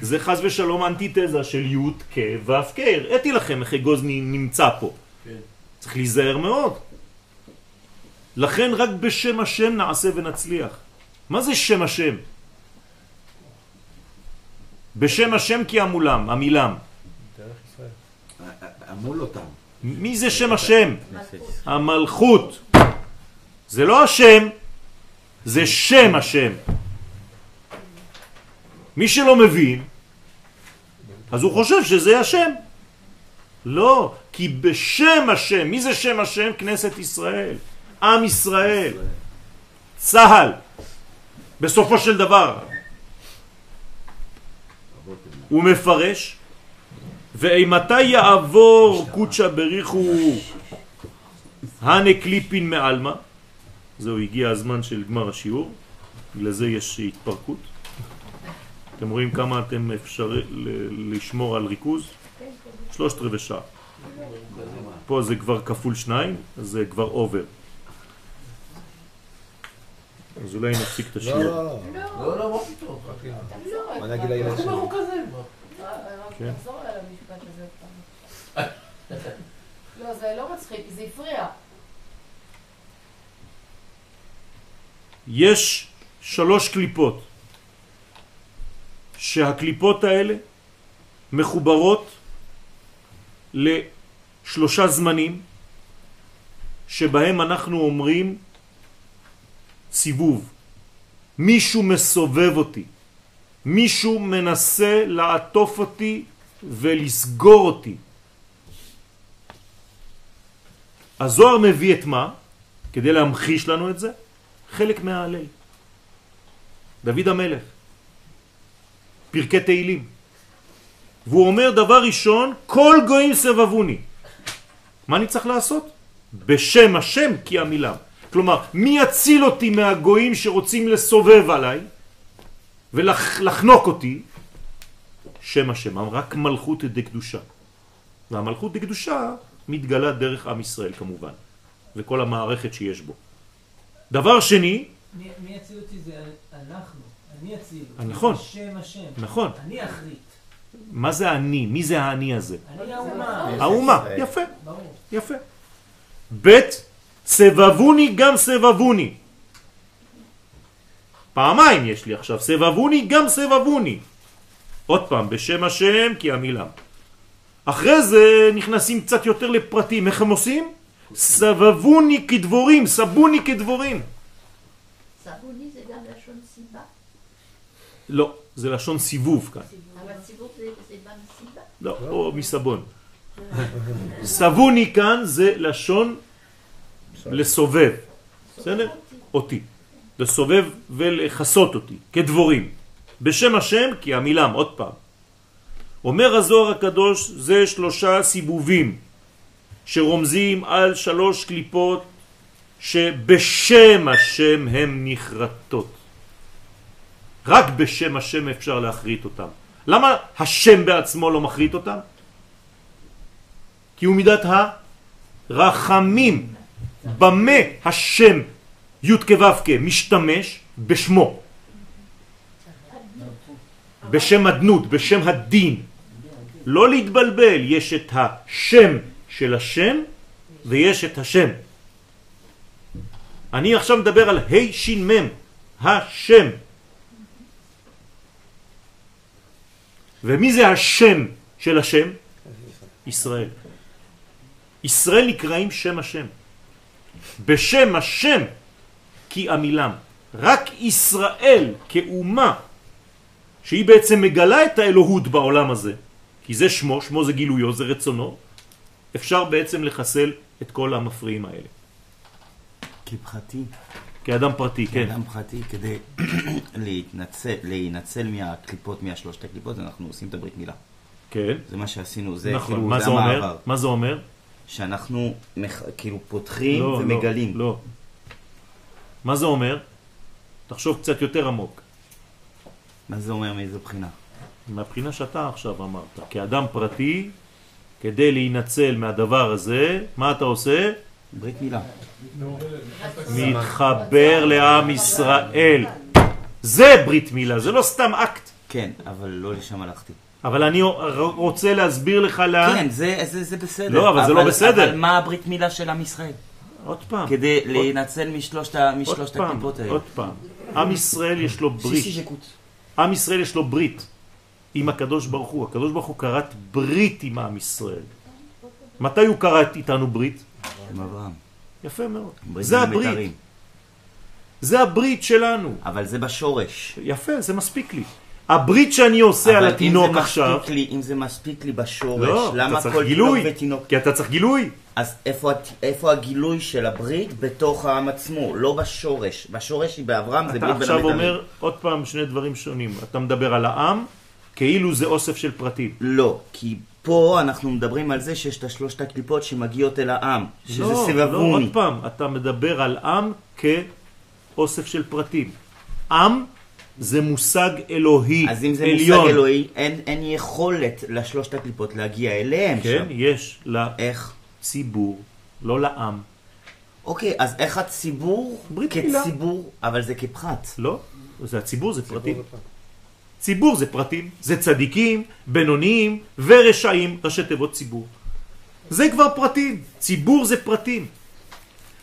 A: זה חז ושלום אנטיתזה של י' כ' ו' כ'. הראיתי לכם איך אגוז נמצא פה. צריך להיזהר מאוד. לכן רק בשם השם נעשה ונצליח. מה זה שם השם? בשם השם כי המולם, המילם.
C: אמול אותם.
A: מי זה שם השם? המלכות. זה לא השם, זה שם השם. מי שלא מבין, אז הוא חושב שזה השם. לא, כי בשם השם, מי זה שם השם? כנסת ישראל, עם ישראל, צהל, בסופו של דבר. הוא מפרש, ואימתי יעבור קודשא בריחו הני קליפין מעלמא, זהו, הגיע הזמן של גמר השיעור, לזה יש התפרקות. אתם רואים כמה אתם אפשר לשמור על ריכוז? שלושת רבעי שעה. פה זה כבר כפול שניים, זה כבר over. אז אולי נפסיק את
G: לא,
A: השיעור.
G: לא, לא.
B: לא, לא, מה פתאום?
C: מה נגיד לילד שלי?
A: כן.
H: המשפט הזה פעם. לא, זה לא מצחיק, זה הפריע.
A: יש שלוש קליפות שהקליפות האלה מחוברות לשלושה זמנים שבהם אנחנו אומרים סיבוב. מישהו מסובב אותי, מישהו מנסה לעטוף אותי ולסגור אותי. הזוהר מביא את מה? כדי להמחיש לנו את זה? חלק מההלל. דוד המלך, פרקי תהילים. והוא אומר דבר ראשון, כל גויים סבבוני. מה אני צריך לעשות? בשם השם כי המילם. כלומר, מי יציל אותי מהגויים שרוצים לסובב עליי ולחנוק אותי? שם השם, רק מלכות דקדושה. והמלכות דקדושה מתגלה דרך עם ישראל כמובן, וכל המערכת שיש בו. דבר שני,
F: מי מי יציל אותי זה אנחנו, אני אציל.
A: נכון.
F: בשם השם.
A: נכון,
F: אני אחריט.
A: מה זה אני? מי זה האני הזה?
F: אני האומה.
A: האומה, יפה,
F: ברור.
A: יפה. ב' סבבוני גם סבבוני. פעמיים יש לי עכשיו, סבבוני גם סבבוני. עוד פעם, בשם השם כי המילם. אחרי זה נכנסים קצת יותר לפרטים, איך הם עושים? סבבוני כדבורים, סבוני כדבורים.
H: סבוני זה גם לשון סיבה,
A: לא, זה לשון סיבוב כאן.
H: אבל סיבוב זה זה בא מסיבה.
A: לא, או מסבון. סבוני כאן זה לשון לסובב, בסדר? אותי. לסובב ולחסות אותי, כדבורים. בשם השם, כי המילם, עוד פעם. אומר הזוהר הקדוש, זה שלושה סיבובים שרומזים על שלוש קליפות שבשם השם הן נחרטות. רק בשם השם אפשר להחריט אותם. למה השם בעצמו לא מחריט אותם? כי הוא מידת הרחמים. במה השם י' כו' משתמש? בשמו. בשם הדנות, בשם הדין. לא להתבלבל, יש את השם של השם ויש את השם. אני עכשיו מדבר על ה' ש' מ', השם. ומי זה השם של השם? ישראל. ישראל נקראים שם השם. בשם השם כי עמילם. רק ישראל כאומה, שהיא בעצם מגלה את האלוהות בעולם הזה, כי זה שמו, שמו זה גילויו, זה רצונו, אפשר בעצם לחסל את כל המפריעים האלה.
E: כפחתי,
A: כאדם פרטי, כן.
E: כאדם פרטי, כדי *clears throat* להתנצל, להינצל מהקליפות, מהשלושת הקליפות, אנחנו עושים את הברית מילה.
A: כן,
E: זה מה שעשינו, זה
A: נכון.
E: כאילו,
A: מה
E: זה
A: זה אומר?
E: המעבר.
A: מה זה אומר?
E: שאנחנו מח- כאילו פותחים
A: לא,
E: ומגלים.
A: לא, לא. מה זה אומר? תחשוב קצת יותר עמוק.
E: מה זה אומר מאיזו בחינה?
A: מהבחינה שאתה עכשיו אמרת, כאדם פרטי, כדי להינצל מהדבר הזה, מה אתה עושה?
E: ברית מילה.
A: מתחבר לעם ישראל. זה ברית מילה, זה לא סתם אקט.
E: כן, אבל לא לשם הלכתי.
A: אבל אני רוצה להסביר לך לאן...
E: כן, זה, זה, זה בסדר.
A: לא, אבל זה לא בסדר.
E: אבל מה הברית מילה של עם ישראל?
A: עוד פעם.
E: כדי
A: עוד-
E: להינצל משלושת,
A: עוד
E: משלושת
A: פעם,
E: הקליפות האלה.
A: עוד פעם. עם ישראל יש לו ברית. עם ישראל יש לו ברית עם הקדוש ברוך הוא. הקדוש ברוך הוא כרת ברית עם עם ישראל. מתי הוא כרת איתנו ברית?
E: עם אברהם.
A: יפה מאוד. זה הברית. זה הברית שלנו.
E: אבל זה בשורש.
A: יפה, זה מספיק לי. הברית שאני עושה על
E: אבל
A: התינוק עכשיו...
E: לי, אם זה מספיק לי בשורש,
A: לא,
E: למה כל
A: גילוי.
E: תינוק ותינוק?
A: כי אתה צריך גילוי.
E: אז איפה, איפה הגילוי של הברית בתוך העם עצמו? לא בשורש. בשורש היא באברהם, זה
A: אתה
E: ברית בין
A: עכשיו
E: המיתרים.
A: אומר עוד פעם שני דברים שונים. אתה מדבר על העם כאילו זה אוסף של פרטים.
E: לא, כי פה אנחנו מדברים על זה שיש את השלושת הקליפות שמגיעות אל העם, שזה
A: לא, לא,
E: סבבוני.
A: עוד פעם, אתה מדבר על עם כאוסף של פרטים. עם זה מושג אלוהי,
E: אז אם זה
A: עליון.
E: מושג אלוהי, אין, אין יכולת לשלושת הקליפות להגיע אליהם
A: כן,
E: שם.
A: יש
E: איך?
A: לציבור, לא לעם.
E: אוקיי, אז איך הציבור
A: ברית מילה.
E: כציבור, אבל זה כפחת.
A: לא, זה הציבור זה פרטים. ציבור זה פרטים, זה צדיקים, בינוניים ורשעים, ראשי תיבות ציבור. זה כבר פרטים, ציבור זה פרטים.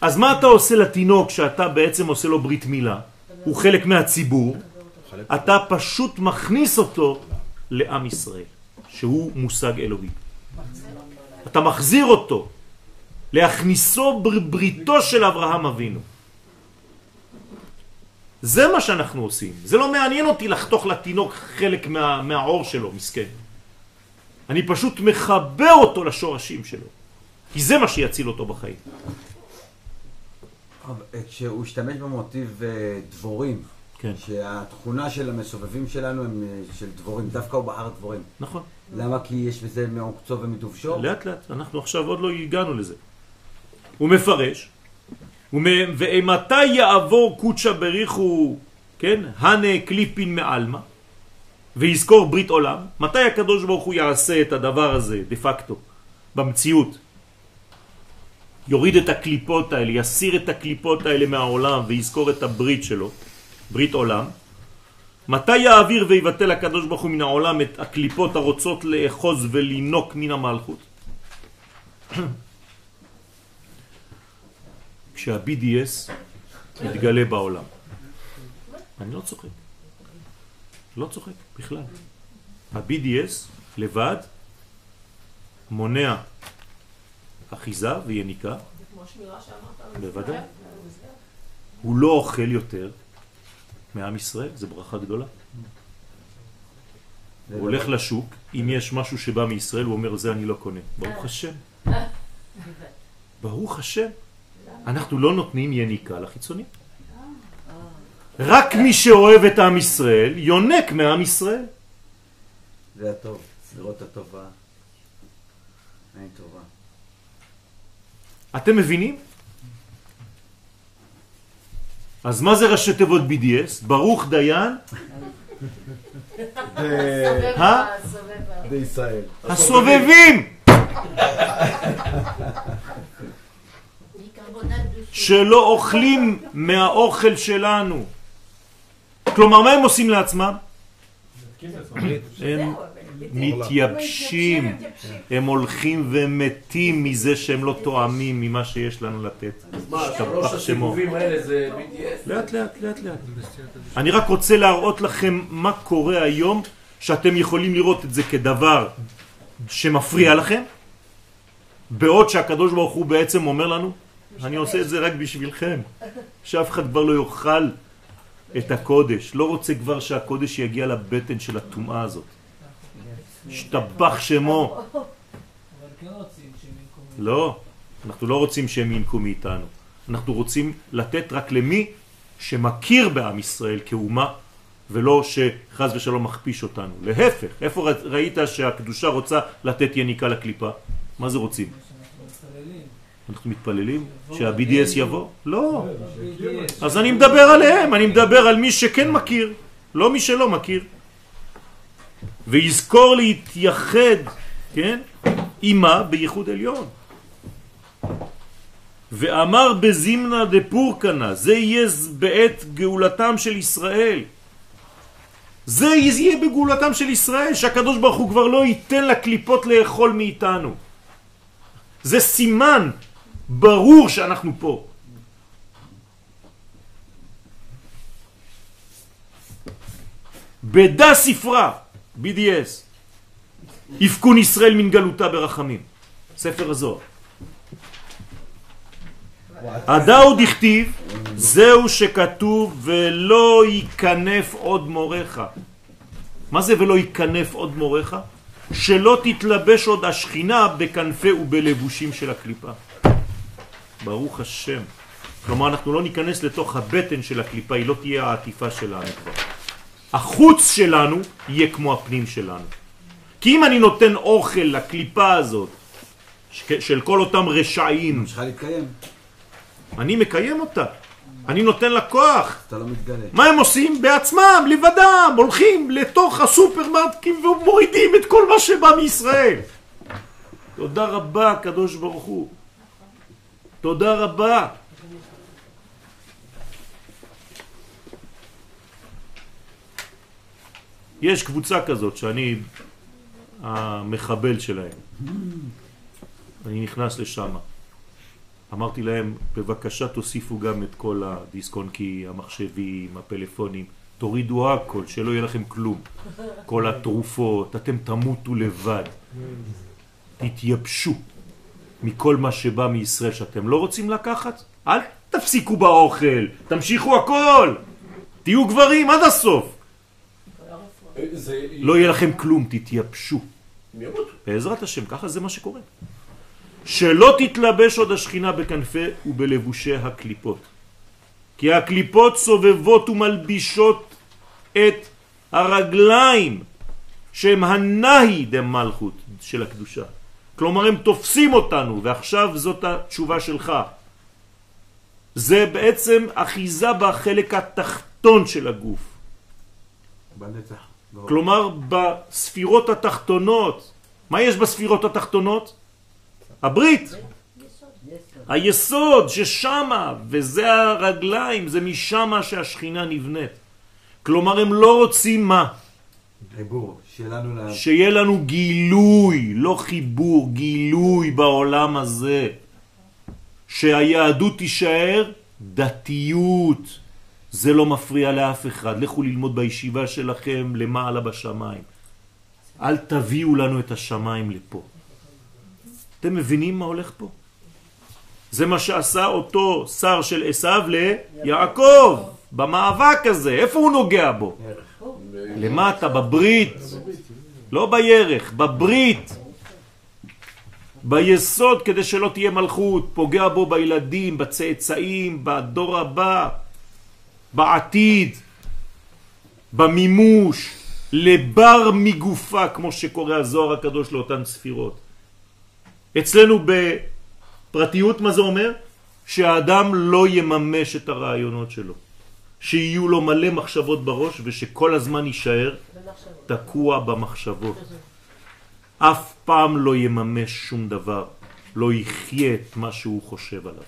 A: אז מה אתה עושה לתינוק שאתה בעצם עושה לו ברית מילה? הוא חלק מהציבור, אתה פשוט מכניס אותו לעם ישראל. שהוא מושג אלוהי. אתה מחזיר אותו להכניסו בבריתו של אברהם אבינו. זה מה שאנחנו עושים. זה לא מעניין אותי לחתוך לתינוק חלק מה, מהעור שלו, מסכן. אני פשוט מחבר אותו לשורשים שלו. כי זה מה שיציל אותו בחיים.
C: אה, כשהוא השתמש במוטיב אה, דבורים,
A: כן.
C: שהתכונה של המסובבים שלנו הם אה, של דבורים, דווקא הוא בחר דבורים.
A: נכון.
C: למה? כי יש בזה מעוקצו ומדובשו?
A: לאט לאט, אנחנו עכשיו עוד לא הגענו לזה. הוא מפרש, ומ- ואימתי יעבור קודשא בריחו, כן, הנה קליפין מעלמא, ויזכור ברית עולם, מתי הקדוש ברוך הוא יעשה את הדבר הזה, דה פקטו, במציאות? יוריד את הקליפות האלה, יסיר את הקליפות האלה מהעולם ויזכור את הברית שלו, ברית עולם. מתי יעביר ויבטל הקדוש ברוך הוא מן העולם את הקליפות הרוצות לאחוז ולינוק מן המלכות? *clears throat* כשה-BDS יתגלה בעולם. אני לא צוחק. לא צוחק בכלל. ה-BDS לבד מונע אחיזה ויניקה,
H: זה כמו שמירה שאמרת.
A: בוודאי. הוא לא אוכל יותר מעם ישראל, זו ברכה גדולה.
C: זה
A: הוא הולך לשוק, אם יש משהו שבא מישראל, הוא אומר, זה אני לא קונה. ברוך השם. ברוך השם. אנחנו לא נותנים יניקה לחיצונים. רק מי שאוהב את עם ישראל, יונק מעם ישראל.
C: זה הטוב, לראות הטובה. אין טובה.
A: אתם מבינים? אז מה זה ראשי תיבות BDS? ברוך דיין אה?
C: בישראל.
A: הסובבים שלא אוכלים מהאוכל שלנו. כלומר, מה הם עושים לעצמם? הם מתייבשים, הם הולכים ומתים מזה שהם לא תואמים ממה שיש לנו לתת.
B: מה, שלוש
A: שמו.
B: הסיבובים האלה זה BDS?
A: לאט לאט לאט לאט. אני רק רוצה להראות לכם מה קורה היום, שאתם יכולים לראות את זה כדבר שמפריע לכם, בעוד שהקדוש ברוך הוא בעצם אומר לנו, אני עושה את זה רק בשבילכם, שאף אחד כבר לא יאכל את הקודש, לא רוצה כבר שהקודש יגיע לבטן של הטומאה הזאת. השתבח שמו.
F: אבל כן רוצים שהם ינקמו.
A: לא, אנחנו לא רוצים שהם ינקו מאיתנו. אנחנו רוצים לתת רק למי שמכיר בעם ישראל כאומה, ולא שחז ושלום מכפיש אותנו. להפך, איפה ראית שהקדושה רוצה לתת יניקה לקליפה? מה זה רוצים? אנחנו מתפללים שה-BDS יבוא? לא.
F: BDS.
A: אז אני מדבר עליהם, אני מדבר על מי שכן מכיר, לא מי שלא מכיר. ויזכור להתייחד, כן, עימה בייחוד עליון. ואמר בזימנה דפורקנה, זה יהיה בעת גאולתם של ישראל. זה יהיה בגאולתם של ישראל, שהקדוש ברוך הוא כבר לא ייתן לקליפות לאכול מאיתנו. זה סימן ברור שאנחנו פה. בדה ספרה, BDS, יפקון ישראל מן גלותה ברחמים. ספר הזוהר. הדאו דכתיב, זהו שכתוב ולא ייכנף עוד מורך. מה זה ולא ייכנף עוד מורך? שלא תתלבש עוד השכינה בכנפי ובלבושים של הקליפה. ברוך השם. כלומר, אנחנו לא ניכנס לתוך הבטן של הקליפה, היא לא תהיה העטיפה שלנו כבר. החוץ שלנו יהיה כמו הפנים שלנו. כי אם אני נותן אוכל לקליפה הזאת, של כל אותם רשעים,
C: ממשיכה להתקיים,
A: אני מקיים אותה. אני נותן לה כוח.
C: אתה לא מתגלה.
A: מה הם עושים? בעצמם, לבדם, הולכים לתוך הסופרמרקטים ומורידים את כל מה שבא מישראל. תודה רבה, קדוש ברוך הוא. תודה רבה. יש קבוצה כזאת שאני המחבל שלהם. אני נכנס לשם. אמרתי להם, בבקשה תוסיפו גם את כל הדיסקונקים, המחשבים, הפלאפונים. תורידו הכל, שלא יהיה לכם כלום. כל התרופות, אתם תמותו לבד. תתייבשו מכל מה שבא מישראל שאתם לא רוצים לקחת. אל תפסיקו באוכל, תמשיכו הכל. תהיו גברים עד הסוף.
B: זה...
A: לא יהיה לכם כלום, תתייבשו. בעזרת השם, ככה זה מה שקורה. שלא תתלבש עוד השכינה בכנפי ובלבושי הקליפות. כי הקליפות סובבות ומלבישות את הרגליים שהם הנהי דמלכות של הקדושה. כלומר הם תופסים אותנו ועכשיו זאת התשובה שלך. זה בעצם אחיזה בחלק התחתון של הגוף.
C: בנצח.
A: כלומר בספירות התחתונות. מה יש בספירות התחתונות? הברית. היסוד ששמה, וזה הרגליים, זה משמה שהשכינה נבנית. כלומר הם לא רוצים מה?
C: חיבור, שלנו.
A: שיהיה לנו גילוי, לא חיבור, גילוי בעולם הזה. שהיהדות תישאר דתיות. זה לא מפריע לאף אחד. לכו ללמוד בישיבה שלכם למעלה בשמיים. אל תביאו לנו את השמיים לפה. אתם מבינים מה הולך פה? זה מה שעשה אותו שר של עשיו ליעקב, במאבק הזה. איפה הוא נוגע בו? למטה, בברית. לא בירך, בברית. ביסוד כדי שלא תהיה מלכות, פוגע בו בילדים, בצאצאים, בדור הבא, בעתיד, במימוש, לבר מגופה, כמו שקורא הזוהר הקדוש לאותן ספירות. אצלנו בפרטיות מה זה אומר? שהאדם לא יממש את הרעיונות שלו. שיהיו לו מלא מחשבות בראש ושכל הזמן יישאר תקוע במחשבות. אף פעם לא יממש שום דבר, לא יחיה את מה שהוא חושב עליו.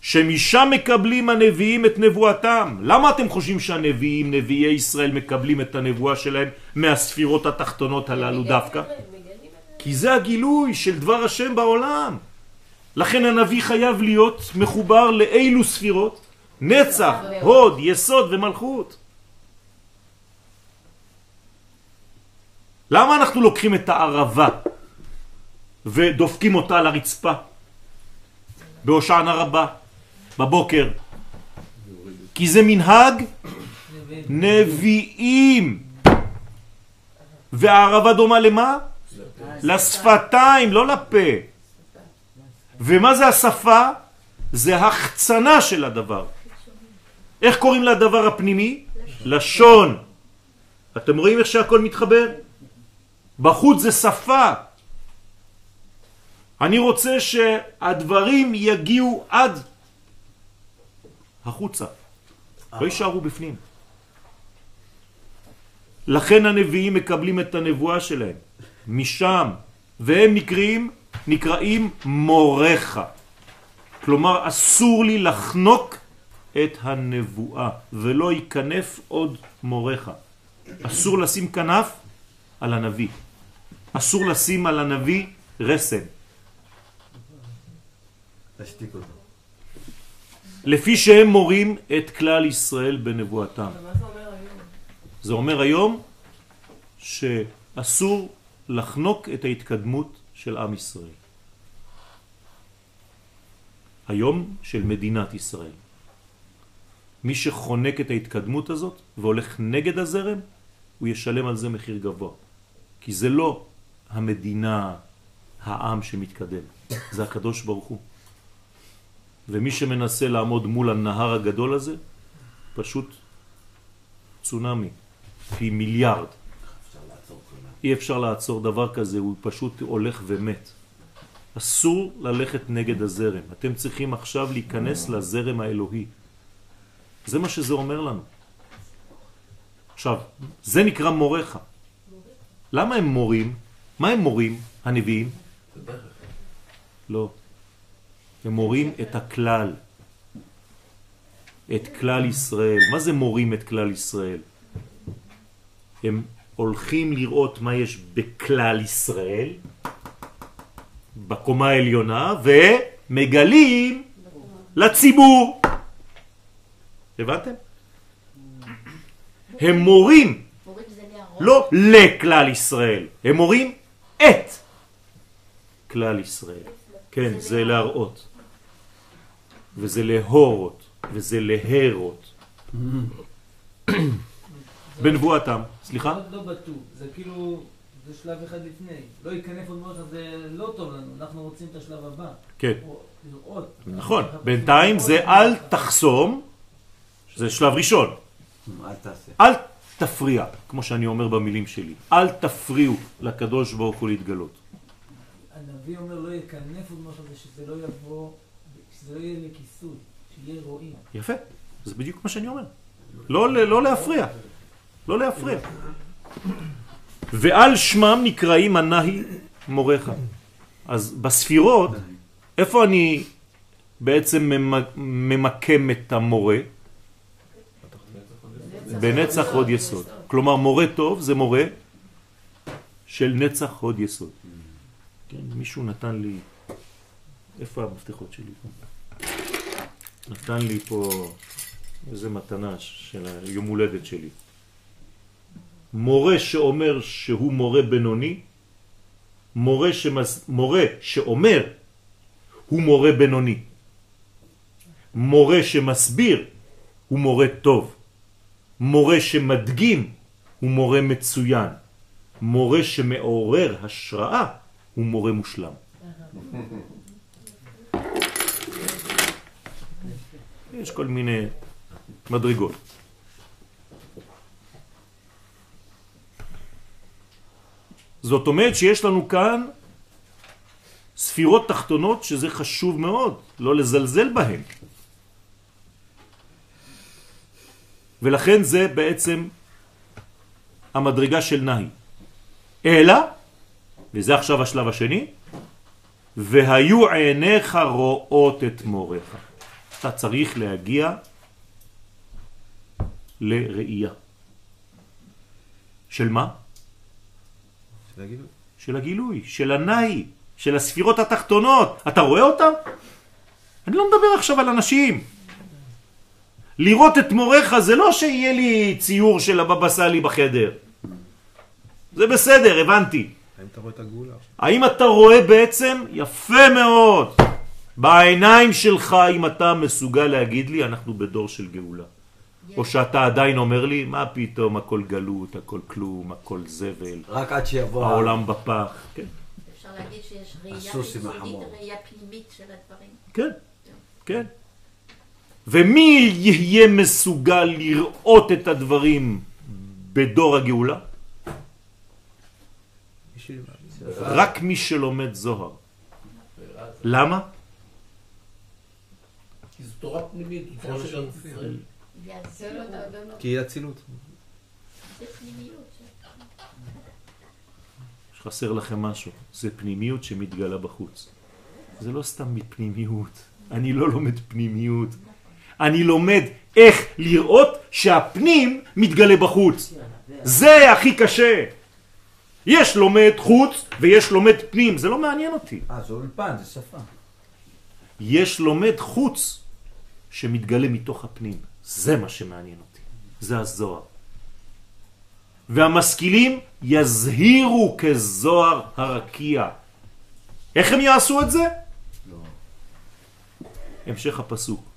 A: שמשם מקבלים הנביאים את נבואתם. למה אתם חושבים שהנביאים, נביאי ישראל, מקבלים את הנבואה שלהם מהספירות התחתונות הללו דווקא? כי זה הגילוי של דבר השם בעולם. לכן הנביא חייב להיות מחובר לאילו ספירות? נצח, הוד, יסוד ומלכות. למה אנחנו לוקחים את הערבה ודופקים אותה על הרצפה בהושענא רבה בבוקר? כי זה מנהג נביאים. והערבה דומה למה? לשפתיים, לא לפה. ומה זה השפה? זה החצנה של הדבר. איך קוראים לדבר הפנימי? לשון. אתם רואים איך שהכל מתחבר? בחוץ זה שפה. אני רוצה שהדברים יגיעו עד החוצה, לא יישארו בפנים. לכן הנביאים מקבלים את הנבואה שלהם משם, והם נקראים, נקראים מורך. כלומר, אסור לי לחנוק את הנבואה, ולא ייכנף עוד מורך. אסור לשים כנף על הנביא. אסור לשים על הנביא רסן.
C: תשתיק אותו.
A: לפי שהם מורים את כלל ישראל בנבואתם.
H: ומה זה אומר היום?
A: זה אומר היום שאסור לחנוק את ההתקדמות של עם ישראל. היום של מדינת ישראל. מי שחונק את ההתקדמות הזאת והולך נגד הזרם, הוא ישלם על זה מחיר גבוה. כי זה לא המדינה, העם שמתקדם, זה הקדוש ברוך הוא. ומי שמנסה לעמוד מול הנהר הגדול הזה, פשוט צונמי, פי מיליארד. אי אפשר לעצור דבר כזה, הוא פשוט הולך ומת. אסור ללכת נגד הזרם. אתם צריכים עכשיו להיכנס לזרם האלוהי. זה מה שזה אומר לנו. עכשיו, זה נקרא מורך. למה הם מורים? מה הם מורים, הנביאים? לא. הם מורים את הכלל. את כלל ישראל. מה זה מורים את כלל ישראל? הם הולכים לראות מה יש בכלל ישראל, בקומה העליונה, ומגלים לציבור. הבנתם? הם מורים. לא לכלל ישראל, הם מורים את כלל ישראל. כן, זה להראות, וזה להורות, וזה להרות. *clears throat* בנבואתם, סליחה?
F: לא- לא בטוח, זה כאילו, זה שלב אחד לפני. לא ייכנף עוד מלך זה לא טוב לנו, אנחנו רוצים את השלב הבא.
A: כן,
F: או לראות.
A: נכון. בינתיים זה אל תחסום, זה שלב ראשון.
C: אל תעשה.
A: אל תפריע, כמו שאני אומר במילים שלי. אל תפריעו לקדוש ברוך הוא להתגלות.
F: הנביא אומר לא ייכנף עוד מלך זה שזה לא יבוא, שזה יהיה לכיסוי, שיהיה רואים.
A: יפה, זה בדיוק מה שאני אומר. לא, לא להפריע. לא להפריע. ועל שמם נקראים הנהי מוריך. אז בספירות, איפה אני בעצם ממ- ממקם את המורה? בנצח הוד יסוד. כלומר, מורה טוב זה מורה של נצח הוד יסוד. כן, מישהו נתן לי... איפה המפתחות שלי? נתן לי פה איזה מתנה של היום הולדת שלי. מורה שאומר שהוא מורה בינוני, מורה, שמס... מורה שאומר הוא מורה בינוני, מורה שמסביר הוא מורה טוב, מורה שמדגים הוא מורה מצוין, מורה שמעורר השראה הוא מורה מושלם. *laughs* יש כל מיני מדרגות. זאת אומרת שיש לנו כאן ספירות תחתונות שזה חשוב מאוד, לא לזלזל בהן. ולכן זה בעצם המדרגה של נהי. אלא, וזה עכשיו השלב השני, והיו עיניך רואות את מורך. אתה צריך להגיע לראייה. של מה? של הגילוי, של הנאי, של הספירות התחתונות. אתה רואה אותם? אני לא מדבר עכשיו על אנשים. לראות את מורך זה לא שיהיה לי ציור של הבבא סאלי בחדר. זה בסדר, הבנתי.
J: האם אתה רואה את הגאולה?
A: האם אתה רואה בעצם? יפה מאוד. בעיניים שלך, אם אתה מסוגל להגיד לי, אנחנו בדור של גאולה. או שאתה עדיין אומר לי, מה פתאום, הכל גלות, הכל כלום, הכל זבל,
C: רק עד שיבוא...
A: העולם בפח. כן,
H: אפשר להגיד שיש ראייה פנימית של הדברים.
A: כן, כן. ומי יהיה מסוגל לראות את הדברים בדור הגאולה? רק מי שלומד זוהר. למה?
B: תורה פנימית, זו תורה של ארץ ישראל.
H: האדונות.
J: כי היא אצילות.
H: זה פנימיות. של-
A: חסר לכם משהו, זה פנימיות שמתגלה בחוץ. זה לא סתם מפנימיות, אני לא לומד פנימיות. אני לומד איך לראות שהפנים מתגלה בחוץ. זה הכי קשה. יש לומד חוץ ויש לומד פנים, זה לא מעניין אותי.
C: אה, זה אולפן, זה שפה.
A: יש לומד חוץ שמתגלה מתוך הפנים. זה מה שמעניין אותי. זה הזוהר. והמשכילים יזהירו כזוהר הרקיע. איך הם יעשו את זה? המשך הפסוק.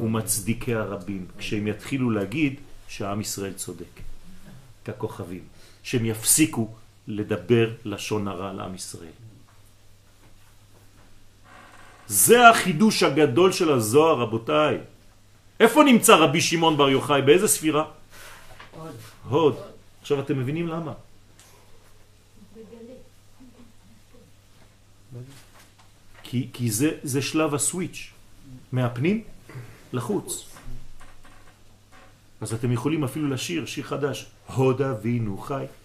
A: ומצדיקי הרבים, כשהם יתחילו להגיד שהעם ישראל צודק, ככוכבים, שהם יפסיקו לדבר לשון הרע לעם ישראל. זה החידוש הגדול של הזוהר, רבותיי. איפה נמצא רבי שמעון בר יוחאי? באיזה ספירה?
F: עוד.
A: הוד. עכשיו אתם מבינים למה? כי, כי זה, זה שלב הסוויץ' מהפנים לחוץ. אז אתם יכולים אפילו לשיר שיר חדש, הוד אבינו חי,